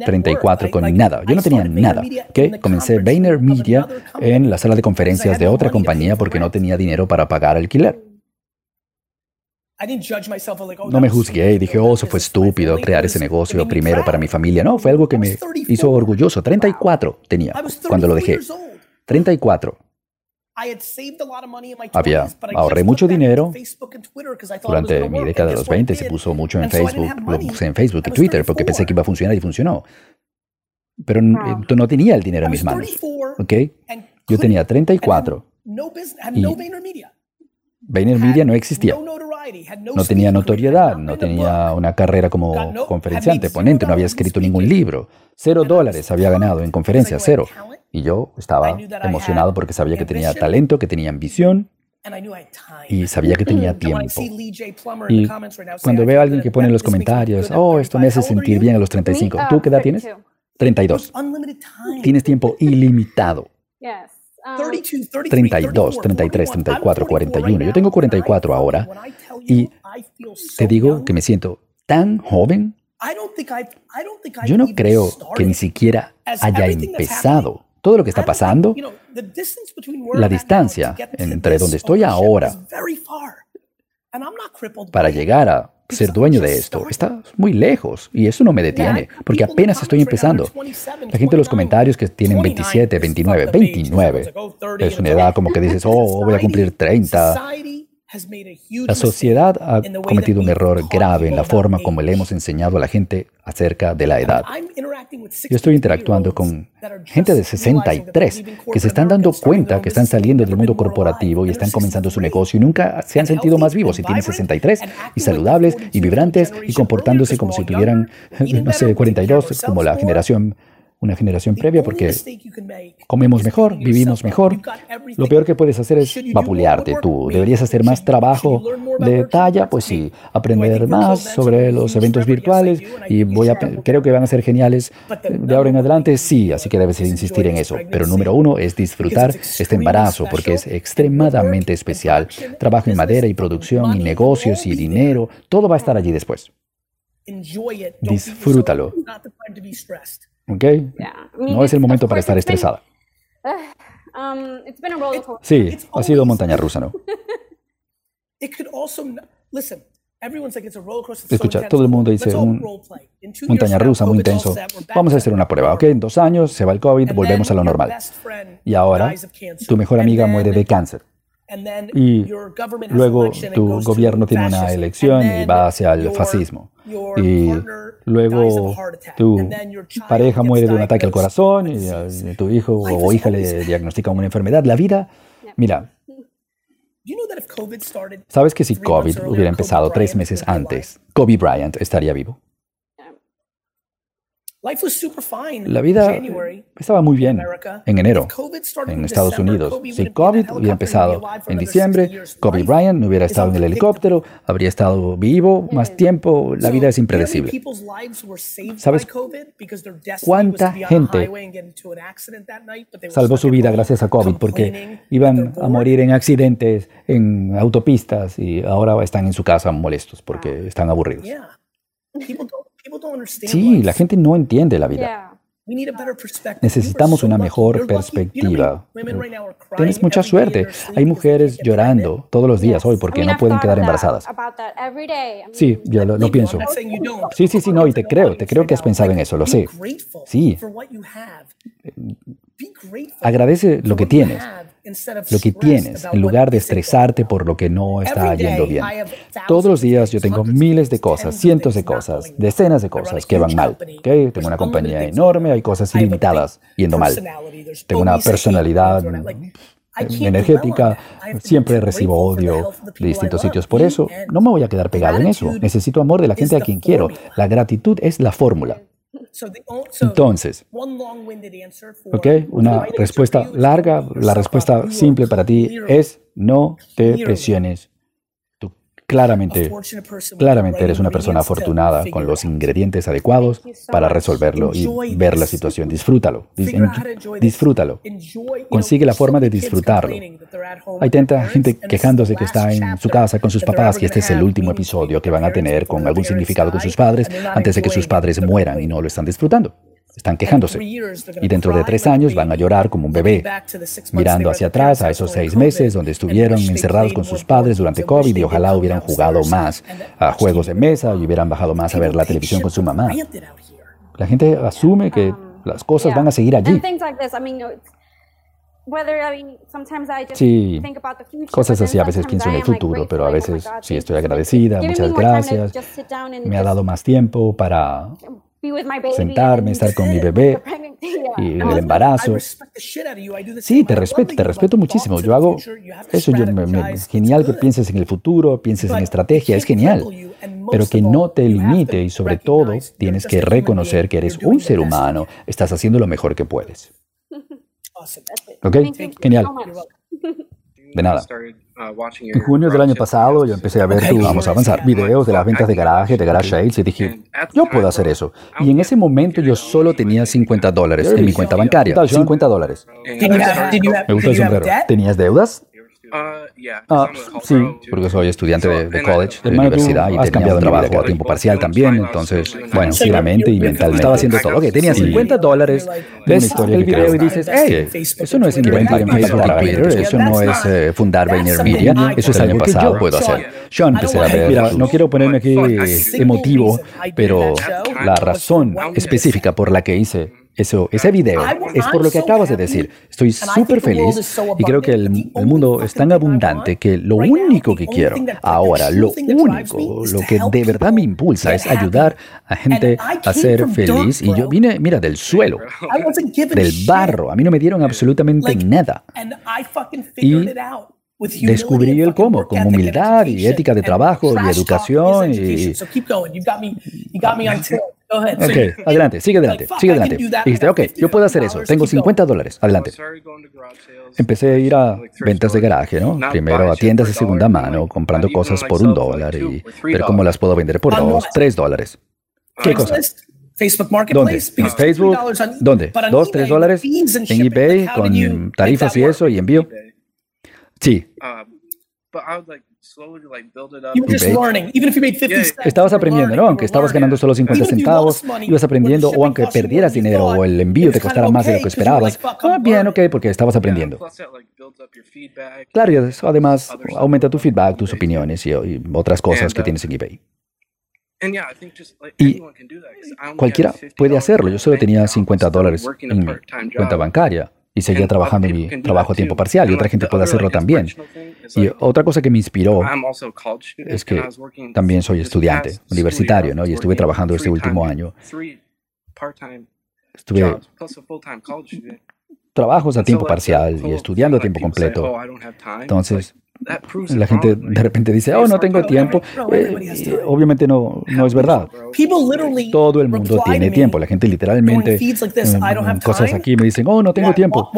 34 con nada. Yo no tenía nada. ¿okay? Comencé Vayner Media en la sala de conferencias de otra compañía porque no tenía dinero para pagar alquiler. Oh, no me juzgué y dije, oh, eso fue estúpido crear ese negocio primero para mi familia. No, fue algo que me hizo orgulloso. 34 tenía cuando lo dejé. 34. Había, ahorré mucho dinero durante mi década de los 20, se puso mucho en Facebook, lo puse en Facebook y Twitter porque pensé que iba a funcionar y funcionó. Pero no tenía el dinero en mis manos. ¿Ok? Yo tenía 34 y VaynerMedia no existía. No tenía notoriedad, no tenía una carrera como conferenciante, ponente, no había escrito ningún libro. Cero dólares había ganado en conferencias, cero. Y yo estaba emocionado porque sabía que tenía talento, que tenía ambición y sabía que tenía tiempo. Y cuando veo a alguien que pone en los comentarios, oh, esto me hace sentir bien a los 35, ¿tú qué edad tienes? 32. Tienes tiempo ilimitado. 32, 33, 34, 41. Yo tengo 44 ahora y te digo que me siento tan joven. Yo no creo que ni siquiera haya empezado. Todo lo que está pasando, la distancia entre donde estoy ahora para llegar a ser dueño de esto. Está muy lejos y eso no me detiene, porque apenas estoy empezando. La gente en los comentarios que tienen 27, 29, 29, es una edad como que dices, oh, voy a cumplir 30. La sociedad ha cometido un error grave en la forma como le hemos enseñado a la gente acerca de la edad. Yo estoy interactuando con gente de 63 que se están dando cuenta que están saliendo del mundo corporativo y están comenzando su negocio y nunca se han sentido más vivos y tienen 63 y saludables y vibrantes y comportándose como si tuvieran, no sé, 42, como la generación una generación previa porque comemos mejor, vivimos mejor. Lo peor que puedes hacer es vapulearte tú. Deberías hacer más trabajo de talla, pues sí, aprender más sobre los eventos virtuales y voy a, creo que van a ser geniales de ahora en adelante, sí, así que debes insistir en eso. Pero número uno es disfrutar este embarazo porque es extremadamente especial. Trabajo en madera y producción y negocios y dinero, todo va a estar allí después. Disfrútalo. ¿Ok? No es el momento para estar estresada. Um, sí, ha sido montaña rusa, ¿no? Escucha, todo el mundo dice un montaña rusa muy intenso. Vamos a hacer una prueba, ¿ok? En dos años se va el COVID, volvemos a lo normal. Y ahora tu mejor amiga muere de cáncer. Y luego tu gobierno tiene una elección y va hacia el fascismo. Y luego tu pareja muere de un ataque al corazón y tu hijo o hija le diagnostican una enfermedad. La vida, mira, ¿sabes que si COVID hubiera empezado tres meses antes, Kobe Bryant estaría vivo? La vida estaba muy bien en enero en Estados Unidos. Si COVID hubiera empezado en diciembre, Kobe Bryant no hubiera estado en el helicóptero, habría estado vivo más tiempo. La vida es impredecible. ¿Sabes cuánta gente salvó su vida gracias a COVID? Porque iban a morir en accidentes, en autopistas y ahora están en su casa molestos porque están aburridos. Sí, la gente no entiende la vida. Necesitamos una mejor perspectiva. Tienes mucha suerte. Hay mujeres llorando todos los días hoy porque no pueden quedar embarazadas. Sí, yo lo, pienso. Sí, sí, sí, no, y te creo, te creo que has pensado en eso, lo sé. Sí. Agradece lo que tienes lo que tienes en lugar de estresarte por lo que no está yendo bien. Todos los días yo tengo miles de cosas, cientos de cosas, decenas de cosas que van mal. Tengo una compañía enorme, hay cosas ilimitadas yendo mal. Tengo una personalidad energética, siempre recibo odio de distintos sitios. Por eso, no me voy a quedar pegado en eso. Necesito amor de la gente a quien quiero. La gratitud es la fórmula. Entonces, ¿ok? Una respuesta larga, la respuesta simple para ti es no te presiones Claramente, claramente eres una persona afortunada con los ingredientes adecuados para resolverlo y ver la situación. Disfrútalo, disfrútalo. Consigue la forma de disfrutarlo. Hay tanta gente quejándose que está en su casa con sus papás y este es el último episodio que van a tener con algún significado con sus padres antes de que sus padres mueran y no lo están disfrutando. Están quejándose. Y dentro de tres años van a llorar como un bebé, mirando hacia atrás a esos seis meses donde estuvieron encerrados con sus padres durante COVID y ojalá hubieran jugado más a juegos de mesa y hubieran bajado más a ver la televisión con su mamá. La gente asume que um, las cosas van a seguir allí. Sí, cosas así, a veces pienso en el futuro, pero a veces sí estoy agradecida, muchas gracias. Me ha dado más tiempo para sentarme, estar con mi bebé y el embarazo. Sí, te respeto, te respeto muchísimo. Yo hago eso, yo, es genial que pienses en el futuro, pienses en estrategia, es genial, pero que no te limite y sobre todo tienes que reconocer que eres un ser humano, estás haciendo lo mejor que puedes. ¿Ok? Genial. De nada. Uh, en junio del año pasado yo empecé a ver tu, vamos a avanzar, videos de las ventas de garaje, de garage sales y dije, yo puedo hacer eso. Y en ese momento yo solo tenía 50 dólares en mi cuenta bancaria. 50 dólares. Me gusta el sombrero. ¿Tenías deudas? Uh, ah, sí, porque soy estudiante de, college, de universidad y tenía un trabajo a tiempo parcial también, entonces, bueno, físicamente y mentalmente. Estaba haciendo todo. Ok, tenía 50 dólares, ves el video y dices, hey, eso no es inventar en Facebook Twitter, eso no es eh, fundar VaynerMedia, eso es algo que yo puedo hacer. Yo empecé a ver, mira, no quiero ponerme aquí emotivo, pero la razón específica por la que hice eso, ese video es por lo que acabas de decir. Estoy súper feliz y creo que el, mundo es tan abundante que lo único que quiero ahora, lo único, lo que de verdad me impulsa es ayudar a gente a ser feliz. Y yo vine, mira, del suelo, del barro. A mí no me dieron absolutamente nada. Y descubrí el cómo, con humildad y ética de trabajo y educación. Y... Ok, adelante, sigue adelante, sigue adelante. Dijiste, ok, yo puedo hacer eso, tengo 50 dólares, adelante. Empecé a ir a ventas de garaje, ¿no? Primero a tiendas de segunda mano, comprando cosas por un dólar, y, pero ¿cómo las puedo vender por dos, tres dólares? ¿Qué cosas? ¿Dónde? ¿En Facebook? ¿Dónde? ¿Dos, tres dólares? ¿En eBay con tarifas y eso y envío? Sí. Estabas aprendiendo, ¿no? Aunque estabas ganando solo 50 centavos, ibas aprendiendo, o aunque perdieras dinero o el envío te costara más de lo que esperabas. Ah, bien, ok, porque estabas aprendiendo. Claro, y eso además aumenta tu feedback, tus opiniones y, otras cosas que uh, tienes en eBay. Y cualquiera puede hacerlo. Yo solo tenía 50 dólares en mi cuenta bancaria y seguía trabajando mi trabajo a tiempo parcial y otra gente puede hacerlo también. Y otra cosa que me inspiró es que también soy estudiante universitario, ¿no? Y estuve trabajando este último año. Estuve trabajos a tiempo parcial y estudiando a tiempo completo. Entonces, la gente de repente dice, oh, no tengo tiempo. Eh, obviamente no, no es verdad. Todo el mundo tiene tiempo. La gente literalmente, mm, cosas aquí me dicen, oh, no tengo tiempo.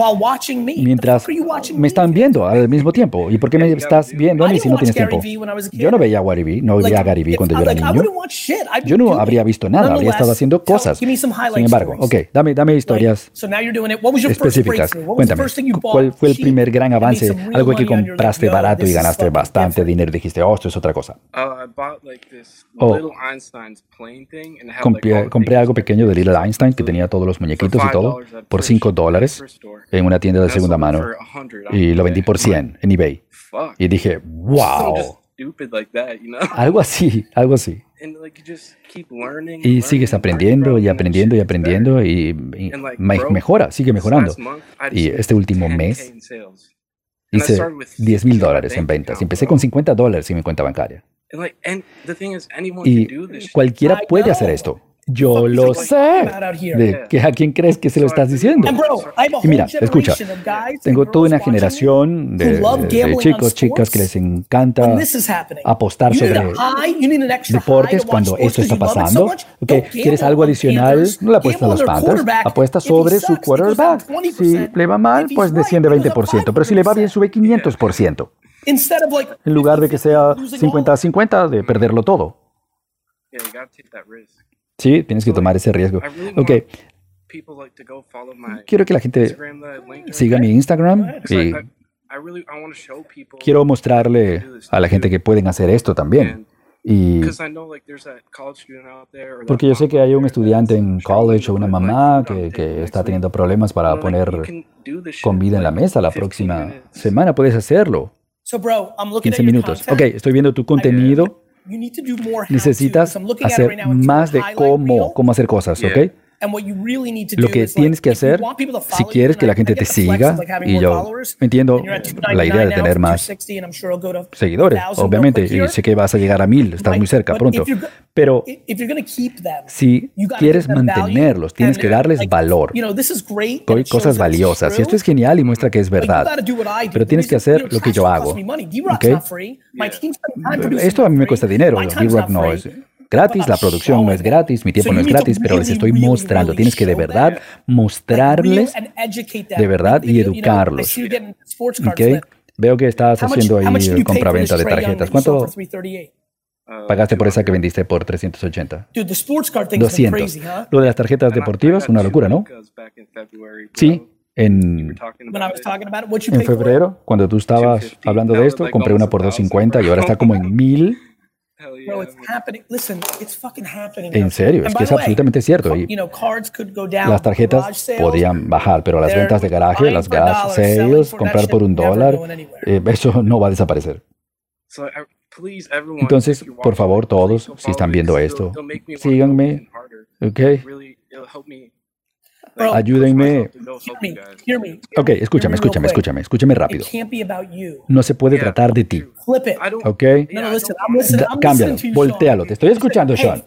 Mientras me están viendo al mismo tiempo. ¿Y por qué me estás viendo a mí si no tienes tiempo? Yo no veía a Gary Vee, no veía a Gary Vee cuando yo era niño. Yo no habría visto nada, habría estado haciendo cosas. Sin embargo, ok, dame, dame historias específicas. Cuéntame, ¿cuál fue el primer gran avance? Algo que compraste barato y ganaste bastante dinero y dijiste, oh, esto es otra cosa. Oh, compré, compré algo pequeño de Little Einstein que tenía todos los muñequitos y todo por 5 dólares en una tienda de segunda mano. y lo vendí por 100 en eBay. Y dije, wow. Algo así, algo así. Y sigues aprendiendo y aprendiendo y aprendiendo y, mejora, sigue mejorando. Y este último mes Hice 10 mil dólares en ventas. Empecé con 50 dólares en mi cuenta bancaria. Y cualquiera puede hacer esto. Yo lo sé. ¿De que, ¿A quién crees que se lo estás diciendo? Y mira, escucha, tengo toda una generación de, chicos, chicas que les encanta apostar sobre deportes cuando esto está pasando. ¿Quieres algo adicional? No le apuestas a los Panthers, apuesta sobre su quarterback. Si le va mal, pues desciende 20%, pero si le va bien, sube 500%. En lugar de que sea 50-50 de perderlo todo. Sí, tienes que tomar ese riesgo. Ok. Quiero que la gente siga mi Instagram y quiero mostrarle a la gente que pueden hacer esto también. Y porque yo sé que hay un estudiante en college o una mamá que, que está teniendo problemas para poner comida en la mesa la próxima semana. Puedes hacerlo. 15 minutos. Ok, estoy viendo tu contenido necesitas hacer más de cómo, cómo hacer cosas, ¿ok? Lo que tienes que hacer, si quieres que la gente te siga, y yo entiendo la idea de tener más seguidores, obviamente, y sé que vas a llegar a mil, estás muy cerca pronto, pero si quieres mantenerlos, tienes que darles valor, cosas valiosas, y esto es genial y muestra que es verdad, pero tienes que hacer lo que yo hago. Esto a mí me cuesta dinero, D-Rock no es gratis, la producción no es gratis, mi tiempo no es gratis, pero les estoy mostrando. Tienes que de verdad mostrarles de verdad y educarlos. Okay. Veo que estás haciendo ahí compra-venta de tarjetas. ¿Cuánto pagaste por esa que vendiste por 380? 200. Lo de las tarjetas deportivas, una locura, ¿no? Sí, en, en febrero, cuando tú estabas hablando de esto, compré una por 250 y ahora está como en 1000. En serio, es que es absolutamente cierto. Y las tarjetas podían bajar, pero las ventas de garaje, las gas sales, comprar por un dólar, eh, eso no va a desaparecer. Entonces, por favor, todos, si están viendo esto, síganme, ¿ok? Ayúdenme. Ok, escúchame, escúchame, escúchame, escúchame rápido. No se puede tratar de ti. Ok. Cámbialo, voltealo. Te estoy escuchando, Sean.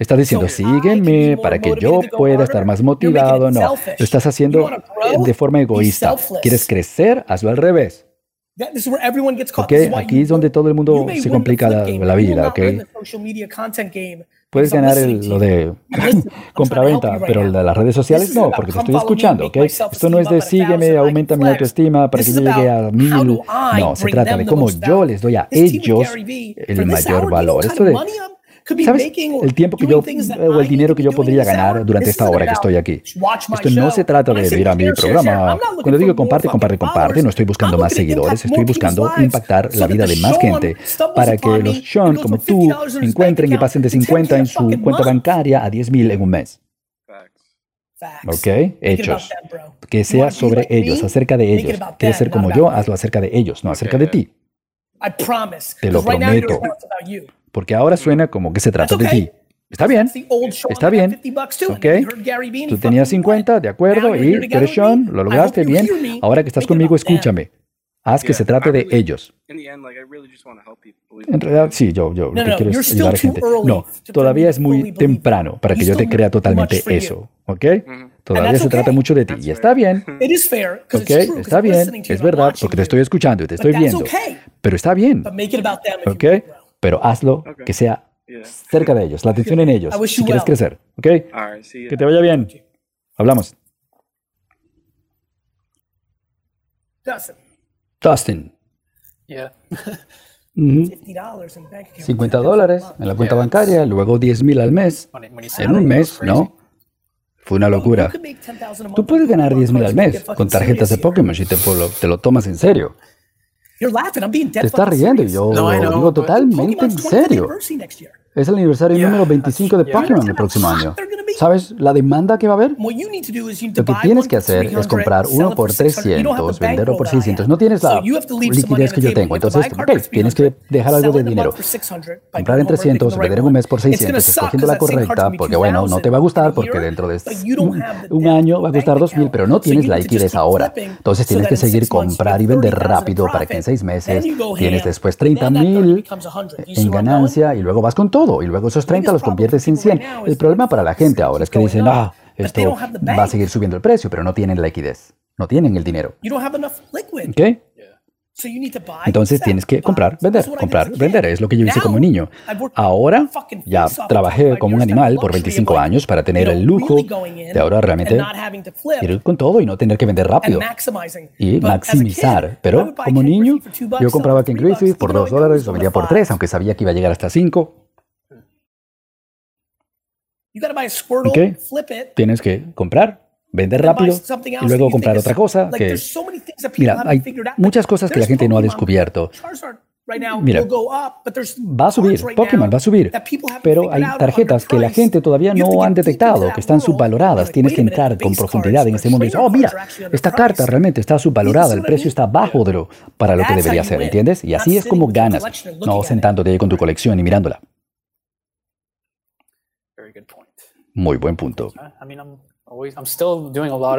Estás diciendo, sígueme para que yo pueda estar más motivado. No, lo estás haciendo de forma egoísta. ¿Quieres crecer? Hazlo al revés. Ok, aquí es donde todo el mundo se complica la, la vida, ok. Puedes ganar lo de compra-venta, pero el de las redes sociales no, porque te estoy escuchando, ¿ok? Esto no es de sígueme, aumenta mi autoestima para que yo llegue a mil. No, se trata de cómo yo les doy a ellos el mayor valor. Esto de ¿Sabes? El tiempo que yo, o el dinero que yo podría ganar durante esta hora que estoy aquí. Esto no se trata de ir a mi programa. Cuando digo comparte, comparte, comparte, no estoy buscando más seguidores, estoy buscando impactar la vida de más gente para que los Sean como tú encuentren y pasen de 50 en su cuenta bancaria a 10 mil en un mes. ¿Ok? Hechos. Que sea sobre ellos, acerca de ellos. Quieres ser como yo, hazlo acerca de ellos, no acerca de ti. Te lo prometo porque ahora suena como que se trata de ti. Está bien, está bien. Ok, tú tenías 50, de acuerdo, y tú eres Sean, lo lograste bien. Ahora que estás conmigo, escúchame. Haz que se trate de ellos. En realidad, sí, yo, yo lo que quiero es ayudar a gente. No, todavía es muy temprano para que yo te crea totalmente eso, ¿ok? Todavía se trata mucho de ti y está bien. ¿Ok? Está bien, es verdad, porque te estoy escuchando y te estoy viendo. Pero está bien. ¿Ok? Pero hazlo que sea cerca de ellos, la atención en ellos, si quieres crecer. ¿Ok? Que te vaya bien. Hablamos. Dustin. 50 dólares en la cuenta bancaria, luego 10 mil al mes. En un mes, ¿no? Fue una locura. Tú puedes ganar 10 mil al mes con tarjetas de Pokémon si te, te lo tomas en serio. Te estás riendo y yo lo digo totalmente en serio. Es el aniversario número 25 de Pokémon el próximo año. ¿Sabes la demanda que va a haber? Lo que tienes que hacer es comprar uno por 300, venderlo por 600. No tienes la liquidez que yo tengo. Entonces, tienes que dejar algo de dinero. Comprar en 300, vender en un mes por 600, escogiendo la correcta, porque bueno, no te va a gustar porque dentro de un, año va a costar 2000, pero no tienes la liquidez ahora. Entonces tienes que seguir comprar y vender rápido para que en seis meses tienes después 30 mil en ganancia y luego vas con todo y luego esos 30 los conviertes en 100. El problema para la gente ahora es que dicen, ah, esto va a seguir subiendo el precio, pero no tienen la liquidez, no tienen el dinero. ¿Qué? Entonces tienes que comprar, vender, comprar, vender. Es lo que yo hice como niño. Ahora ya trabajé como un animal por 25 años para tener el lujo de ahora realmente ir con todo y no tener que vender rápido y maximizar. Pero como niño, yo compraba King Griffith por 2 dólares, lo vendía por 3, aunque sabía que iba a llegar hasta 5. ¿Qué? Tienes que comprar, vender rápido y luego comprar otra cosa. Que, mira, hay muchas cosas que la gente no ha descubierto. Mira, va a subir, Pokémon va a subir, pero hay tarjetas que la gente todavía no han detectado, que están subvaloradas. Tienes que entrar con profundidad en este mundo y decir, oh, mira, esta carta realmente está subvalorada, el precio está bajo de lo, para lo que debería ser, ¿entiendes? Y así es como ganas, no sentándote ahí con tu colección y mirándola. Muy buen punto.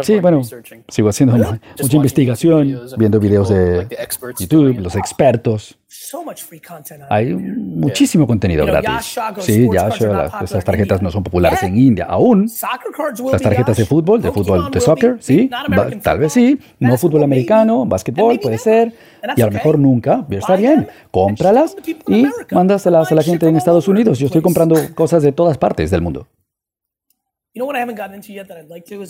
Sí, bueno, sigo haciendo mucha investigación, viendo videos de YouTube, los expertos. Hay muchísimo contenido gratis. Sí, ya esas tarjetas no son populares en India aún. Las tarjetas de fútbol, de fútbol de soccer, sí, tal vez sí. No fútbol americano, básquetbol, puede ser. Y a lo mejor nunca, está bien. Cómpralas y mándaselas a la gente en Estados Unidos. Yo estoy comprando cosas de todas partes del mundo.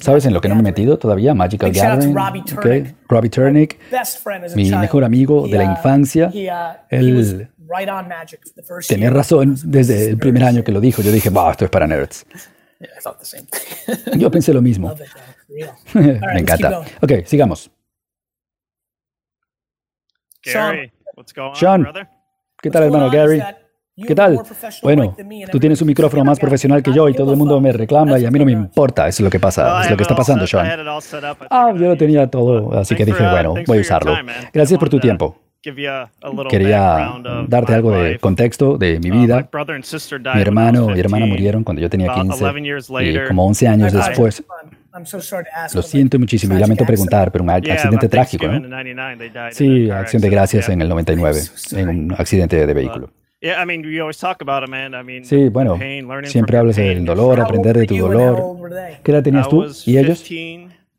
¿Sabes en lo que no me he metido todavía? Magical Gathering. Okay. Robbie Turnick, mi mejor amigo de la infancia. Él tenía razón desde el primer año que lo dijo. Yo dije, bah, esto es para nerds. Yo pensé lo mismo. me encanta. Ok, sigamos. Sean, ¿qué tal, hermano Gary? ¿Qué tal? Bueno, tú tienes un micrófono más profesional que yo y todo el mundo me reclama y a mí no me importa. Eso es lo que pasa, es lo que está pasando, Sean. Ah, yo lo tenía todo, así que dije, bueno, voy a usarlo. Gracias por tu tiempo. Quería darte algo de contexto de mi vida. Mi hermano y hermana murieron cuando yo tenía 15 y como 11 años después. Lo siento muchísimo y lamento preguntar, pero un accidente trágico, ¿no? Sí, acción de gracias en el 99, en un accidente de vehículo. Sí, bueno, siempre hablas del dolor, aprender de tu dolor. ¿Qué edad tenías tú y ellos?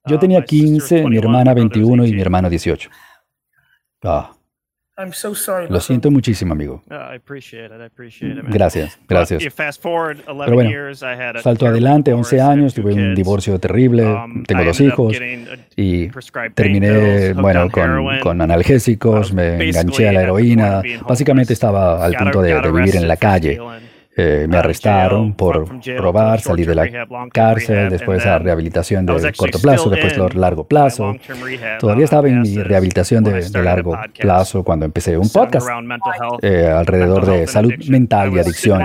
Yo tenía 15, mi hermana 21 y mi hermano 18. Ah, lo siento muchísimo, amigo. Gracias, gracias. Pero bueno, salto adelante, 11 años, tuve un divorcio terrible, um, tengo dos hijos y terminé, bueno, con, con analgésicos, me enganché a la heroína. Básicamente estaba al punto de, de vivir en la calle. Eh, me arrestaron por robar, salí de la cárcel, después a rehabilitación de corto plazo, después de largo plazo. Todavía estaba en mi rehabilitación de, largo plazo cuando empecé un podcast eh, alrededor de salud mental y adicción.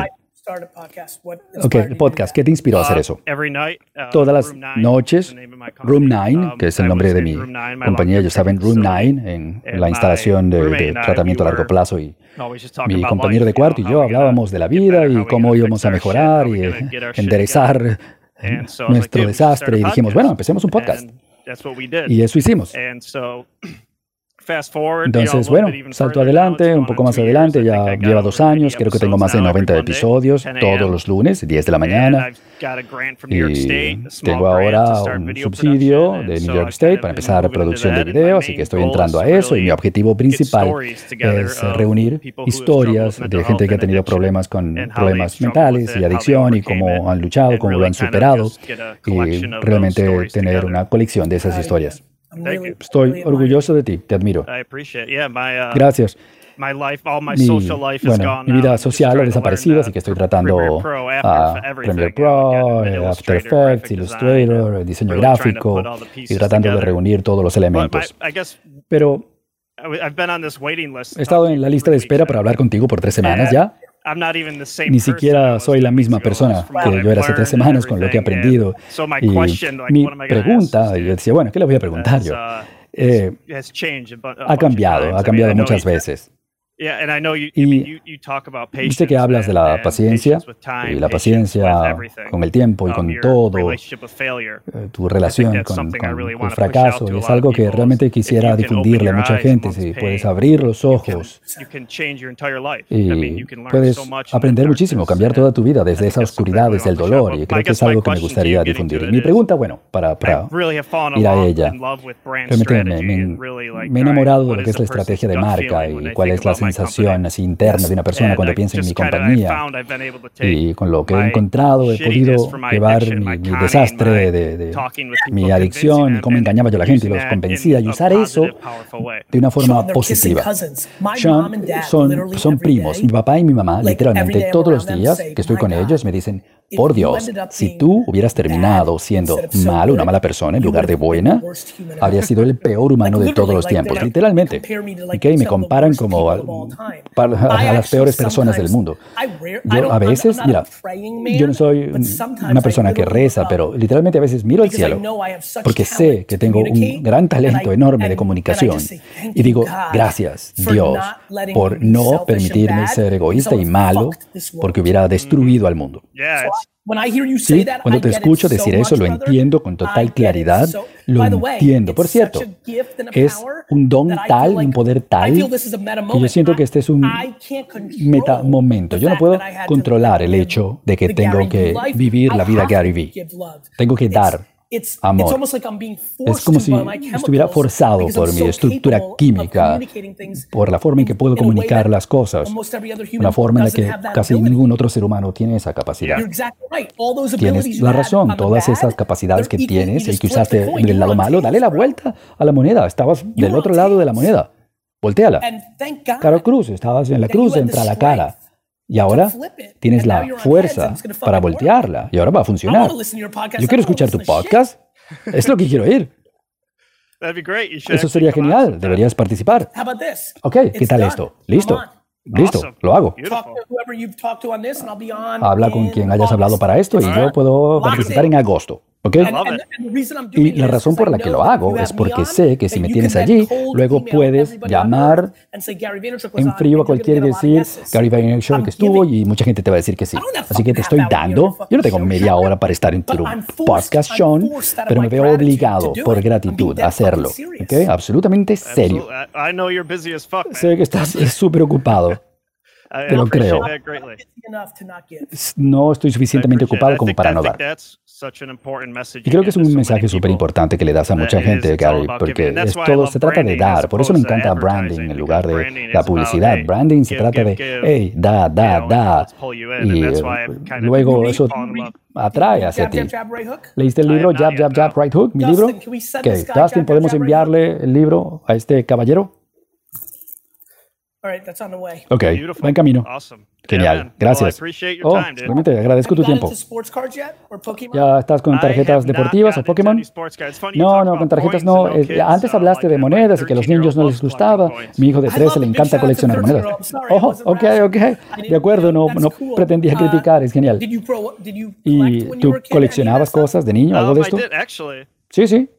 Ok, el podcast, ¿qué te inspiró a hacer eso? Uh, Todas las noches, Room 9, um, que es el nombre de mi compañía, ellos saben Room 9 en la instalación de, tratamiento a largo plazo y mi compañero de cuarto y yo hablábamos de la vida y cómo íbamos a mejorar y enderezar nuestro desastre. Y dijimos, bueno, empecemos un podcast. Y eso hicimos. Entonces, bueno, salto adelante, un poco más adelante, ya lleva dos años, creo que tengo más de 90 episodios todos los lunes, 10 de la mañana. Y tengo ahora un subsidio de New York State para empezar producción de video, así que estoy entrando a eso y mi objetivo principal es reunir historias de gente que ha tenido problemas con problemas mentales y adicción y cómo han luchado, cómo lo han superado y realmente tener una colección de esas historias. Estoy orgulloso de ti, te admiro. Uh, Gracias. Mi, bueno, mi vida social ha desaparecido, así que estoy tratando a Premiere Pro, After Effects, Illustrator, diseño gráfico y tratando de reunir todos los elementos. Pero he estado en la lista de espera para hablar contigo por tres semanas ya. Ni siquiera soy la misma persona que yo era hace tres semanas con lo que he aprendido. Y mi pregunta, y yo decía, bueno, ¿qué le voy a preguntar yo? Uh, eh, ha cambiado, ha cambiado muchas veces. Y viste que hablas de la paciencia y la paciencia con el tiempo y um, con todo, eh, tu relación con, el fracaso, y es algo que realmente quisiera difundirle a mucha gente. Si puedes abrir los ojos. y puedes aprender muchísimo, cambiar toda tu vida desde esa oscuridad, desde el dolor, y creo que es algo que me gustaría difundir. Mi pregunta, bueno, para, para ir a ella, realmente me, me he enamorado de lo que es la estrategia de marca y cuál es la sensación así interna de una persona cuando piensa en mi compañía. Y con lo que he encontrado, he podido llevar mi, desastre de, mi adicción, cómo engañaba yo a la gente y los convencía y usar eso de una forma positiva. Sean son, son primos. Mi papá y mi mamá, literalmente todos los días que estoy con ellos, me dicen, por Dios, si tú hubieras terminado siendo malo, una mala persona, en lugar de buena, habría sido el peor humano de todos los tiempos, literalmente. ¿Okay? Me comparan como a, las peores personas del mundo. Yo a veces, mira, yo no soy una persona que reza, pero literalmente a veces miro al cielo porque sé que tengo un gran talento enorme de comunicación y digo, gracias Dios por no permitirme ser egoísta y malo porque hubiera destruido al mundo. Sí, cuando te escucho decir eso, lo entiendo con total claridad. Lo entiendo. Por cierto, es un don tal, un poder tal, que yo siento que este es un meta momento. Yo no puedo controlar el hecho de que tengo que vivir la vida Gary Vee. Tengo que dar amor. Es como si estuviera forzado por mi estructura química, por la forma en que puedo comunicar las cosas, una forma en la que casi ningún otro ser humano tiene esa capacidad. Tienes la razón, todas esas capacidades que tienes y que usaste en el lado malo, dale la vuelta a la moneda, estabas del otro lado de la moneda, volteala. Caro cruz, estabas en la cruz, entra la cara. Y ahora tienes la fuerza para voltearla y ahora va a funcionar. Yo quiero escuchar tu podcast. Es lo que quiero oír. Eso sería genial. Deberías participar. Ok, ¿qué tal esto? Listo. Listo, lo hago. Habla con quien hayas hablado para esto y yo puedo participar en agosto. ¿Ok? Y la razón por la que lo hago es porque sé que si me tienes allí, luego puedes llamar en frío a cualquiera y decir, Gary Vaynerchuk que estuvo y mucha gente te va a decir que sí. Así que te estoy dando, yo no tengo media hora para estar en tu podcast, Sean, pero me veo obligado por gratitud a hacerlo. ¿Ok? Absolutamente serio. Sé que estás súper ocupado. Te lo creo. No estoy suficientemente ocupado como para no dar. Y creo que es un mensaje súper importante que le das a mucha gente, Gary, porque es todo se trata de dar. Por eso me encanta branding en lugar de la publicidad. Branding se trata de, hey, da, da, da. Y eh, luego eso atrae hacia ti. ¿Leíste el libro Jab, Jab, Jab, Right Hook? ¿Mi libro? Ok, Dustin, ¿podemos enviarle el libro a este caballero? Ok, va en camino. Genial, gracias. Oh, realmente agradezco tu tiempo. ¿Ya estás con tarjetas deportivas o Pokémon? No, no, con tarjetas no. Antes hablaste de monedas y que a los niños no les gustaba. Mi hijo de 13 le encanta coleccionar monedas. Oh, ok, ok. De acuerdo, no, no pretendía uh, criticar, es genial. ¿Y tú coleccionabas cosas de niño, algo de um, esto? Sí, sí.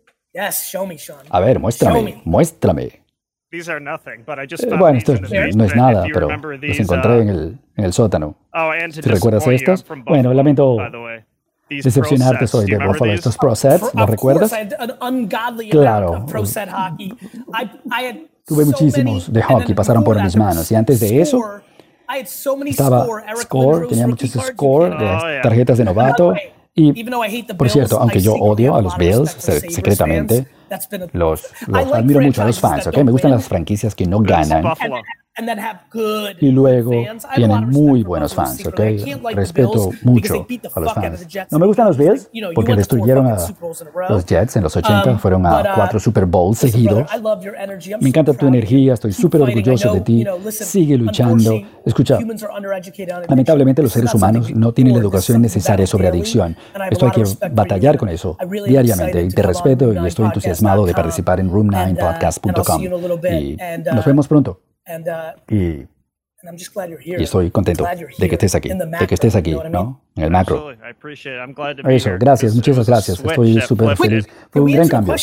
A ver, muéstrame, muéstrame. Eh, bueno, esto no es nada, pero los encontré en el, en el sótano. Oh, ¿Te recuerdas estos? Bueno, lamento decepcionarte, soy de Buffalo. Estos Pro Sets, ¿los recuerdas? Claro. Tuve muchísimos de hockey, pasaron por mis manos. Y antes de eso, estaba Score, tenía muchos Score de tarjetas de novato. Y, por cierto, aunque yo odio a los Bills secretamente, los, los admiro mucho a los fans, ¿ok? Me gustan las franquicias que no ganan y luego tienen muy buenos fans, ¿ok? Respeto mucho a los fans. No me gustan los Bills porque destruyeron a los Jets en los 80, um, fueron a uh, cuatro Super Bowls seguidos. Me encanta tu energía, estoy súper orgulloso de ti. Sigue luchando. Escucha, lamentablemente los seres humanos no tienen la educación necesaria sobre adicción. Esto hay que batallar con eso diariamente y te respeto y estoy entusiasmado de participar en room9podcast.com. Y nos uh, vemos pronto. Uh, y Y estoy contento de que estés aquí, de que estés aquí, ¿no? En el macro. Eso, gracias, muchas gracias. Estoy súper feliz. Fue un gran cambio.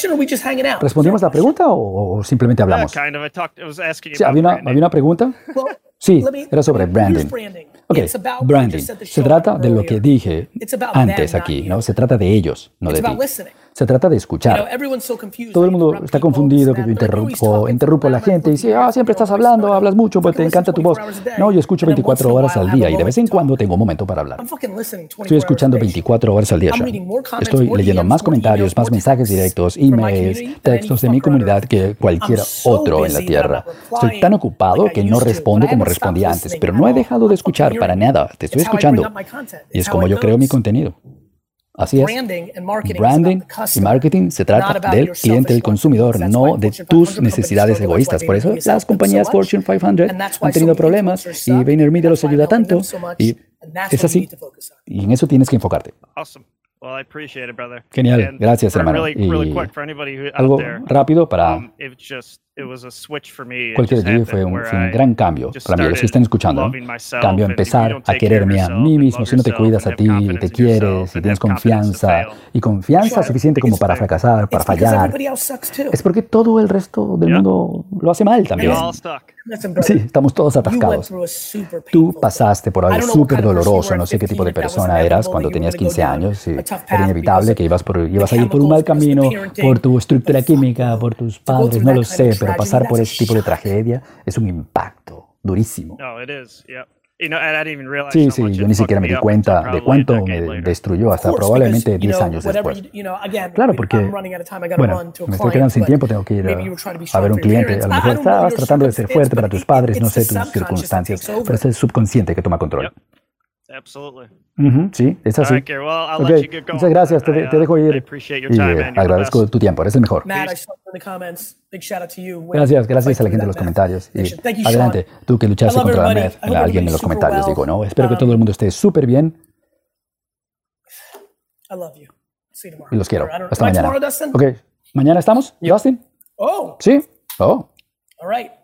¿Respondimos la pregunta o, simplemente hablamos? Sí, ¿había, una, ¿Había una pregunta? Sí, era sobre branding. Ok, branding. Se trata de lo que dije antes aquí, ¿no? Se trata de ellos, no de ti. Se trata de escuchar. Todo el mundo está confundido que yo interrumpo, interrumpo a la gente y dice, ah, siempre estás hablando, hablas mucho, pues te encanta tu voz. No, yo escucho 24 horas al día y de vez en cuando tengo un momento para hablar. Estoy escuchando 24 horas al día. Estoy leyendo más comentarios, más mensajes directos, emails, textos de mi comunidad que cualquier otro en la Tierra. Estoy tan ocupado que no respondo como respondía antes, pero no he dejado de escuchar para nada. Te estoy escuchando. Y es como yo creo mi contenido. Así es. Branding y marketing se trata del cliente, del consumidor, no de tus necesidades egoístas. Por eso las compañías Fortune 500 han tenido problemas y VaynerMedia los ayuda tanto. Y es así. Y en eso tienes que enfocarte. Genial, gracias hermano. Y algo rápido para um, Cualquier día fue un, gran cambio para mí, los que están escuchando. Cambio empezar a quererme a mí mismo. Si no te cuidas a ti, te quieres, si tienes confianza y confianza suficiente como para fracasar, para fallar, es porque todo el resto del mundo lo hace mal también. Sí, estamos todos atascados. Tú pasaste por algo súper doloroso, no sé qué tipo de persona eras cuando tenías 15 años. Y era inevitable que ibas, por, ibas a ir por un mal camino, por tu estructura química, por tus padres, no lo sé, pero pasar por ese tipo de tragedia es un impacto durísimo. Sí, sí, yo ni siquiera me di cuenta de cuánto me destruyó hasta probablemente 10 años después. Claro, porque, bueno, me estoy quedando sin tiempo, tengo que ir a, ver un cliente. A lo mejor estabas tratando de ser fuerte para tus padres, no sé tus circunstancias, pero es el subconsciente que toma control. Sí, es así. Okay. Muchas gracias, te, dejo ir y agradezco tu tiempo, eres el mejor. Gracias, gracias a la gente en los comentarios. Y adelante, tú que luchaste contra la MED, alguien en los comentarios digo, ¿no? Espero que todo el mundo esté súper bien. Y los quiero. Hasta mañana. Ok, ¿mañana estamos, Justin? Oh. ¿Sí? Oh.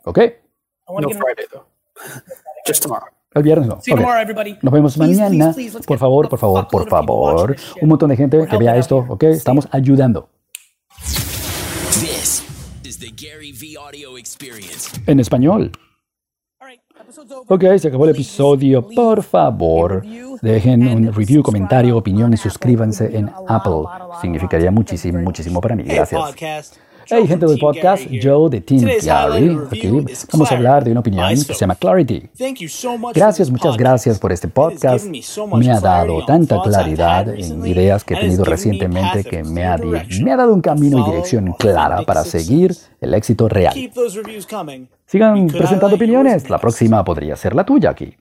Ok. No Friday, though. Just tomorrow. El viernes no. Nos vemos mañana. Por favor, por favor, por favor. Un montón de gente que vea esto, ¿ok? Estamos ayudando. En español. Ok, se acabó el episodio. Por favor, dejen un review, comentario, opinión y suscríbanse en Apple. Significaría muchísimo, muchísimo para mí. Gracias. Hey, gente del podcast, Joe de Team Gary. Aquí vamos a hablar de una opinión que se llama Clarity. Gracias, muchas gracias por este podcast. Me ha dado tanta claridad en ideas que he tenido recientemente que me ha, me ha dado un camino y dirección clara para seguir el éxito real. Sigan presentando opiniones. La próxima podría ser la tuya aquí.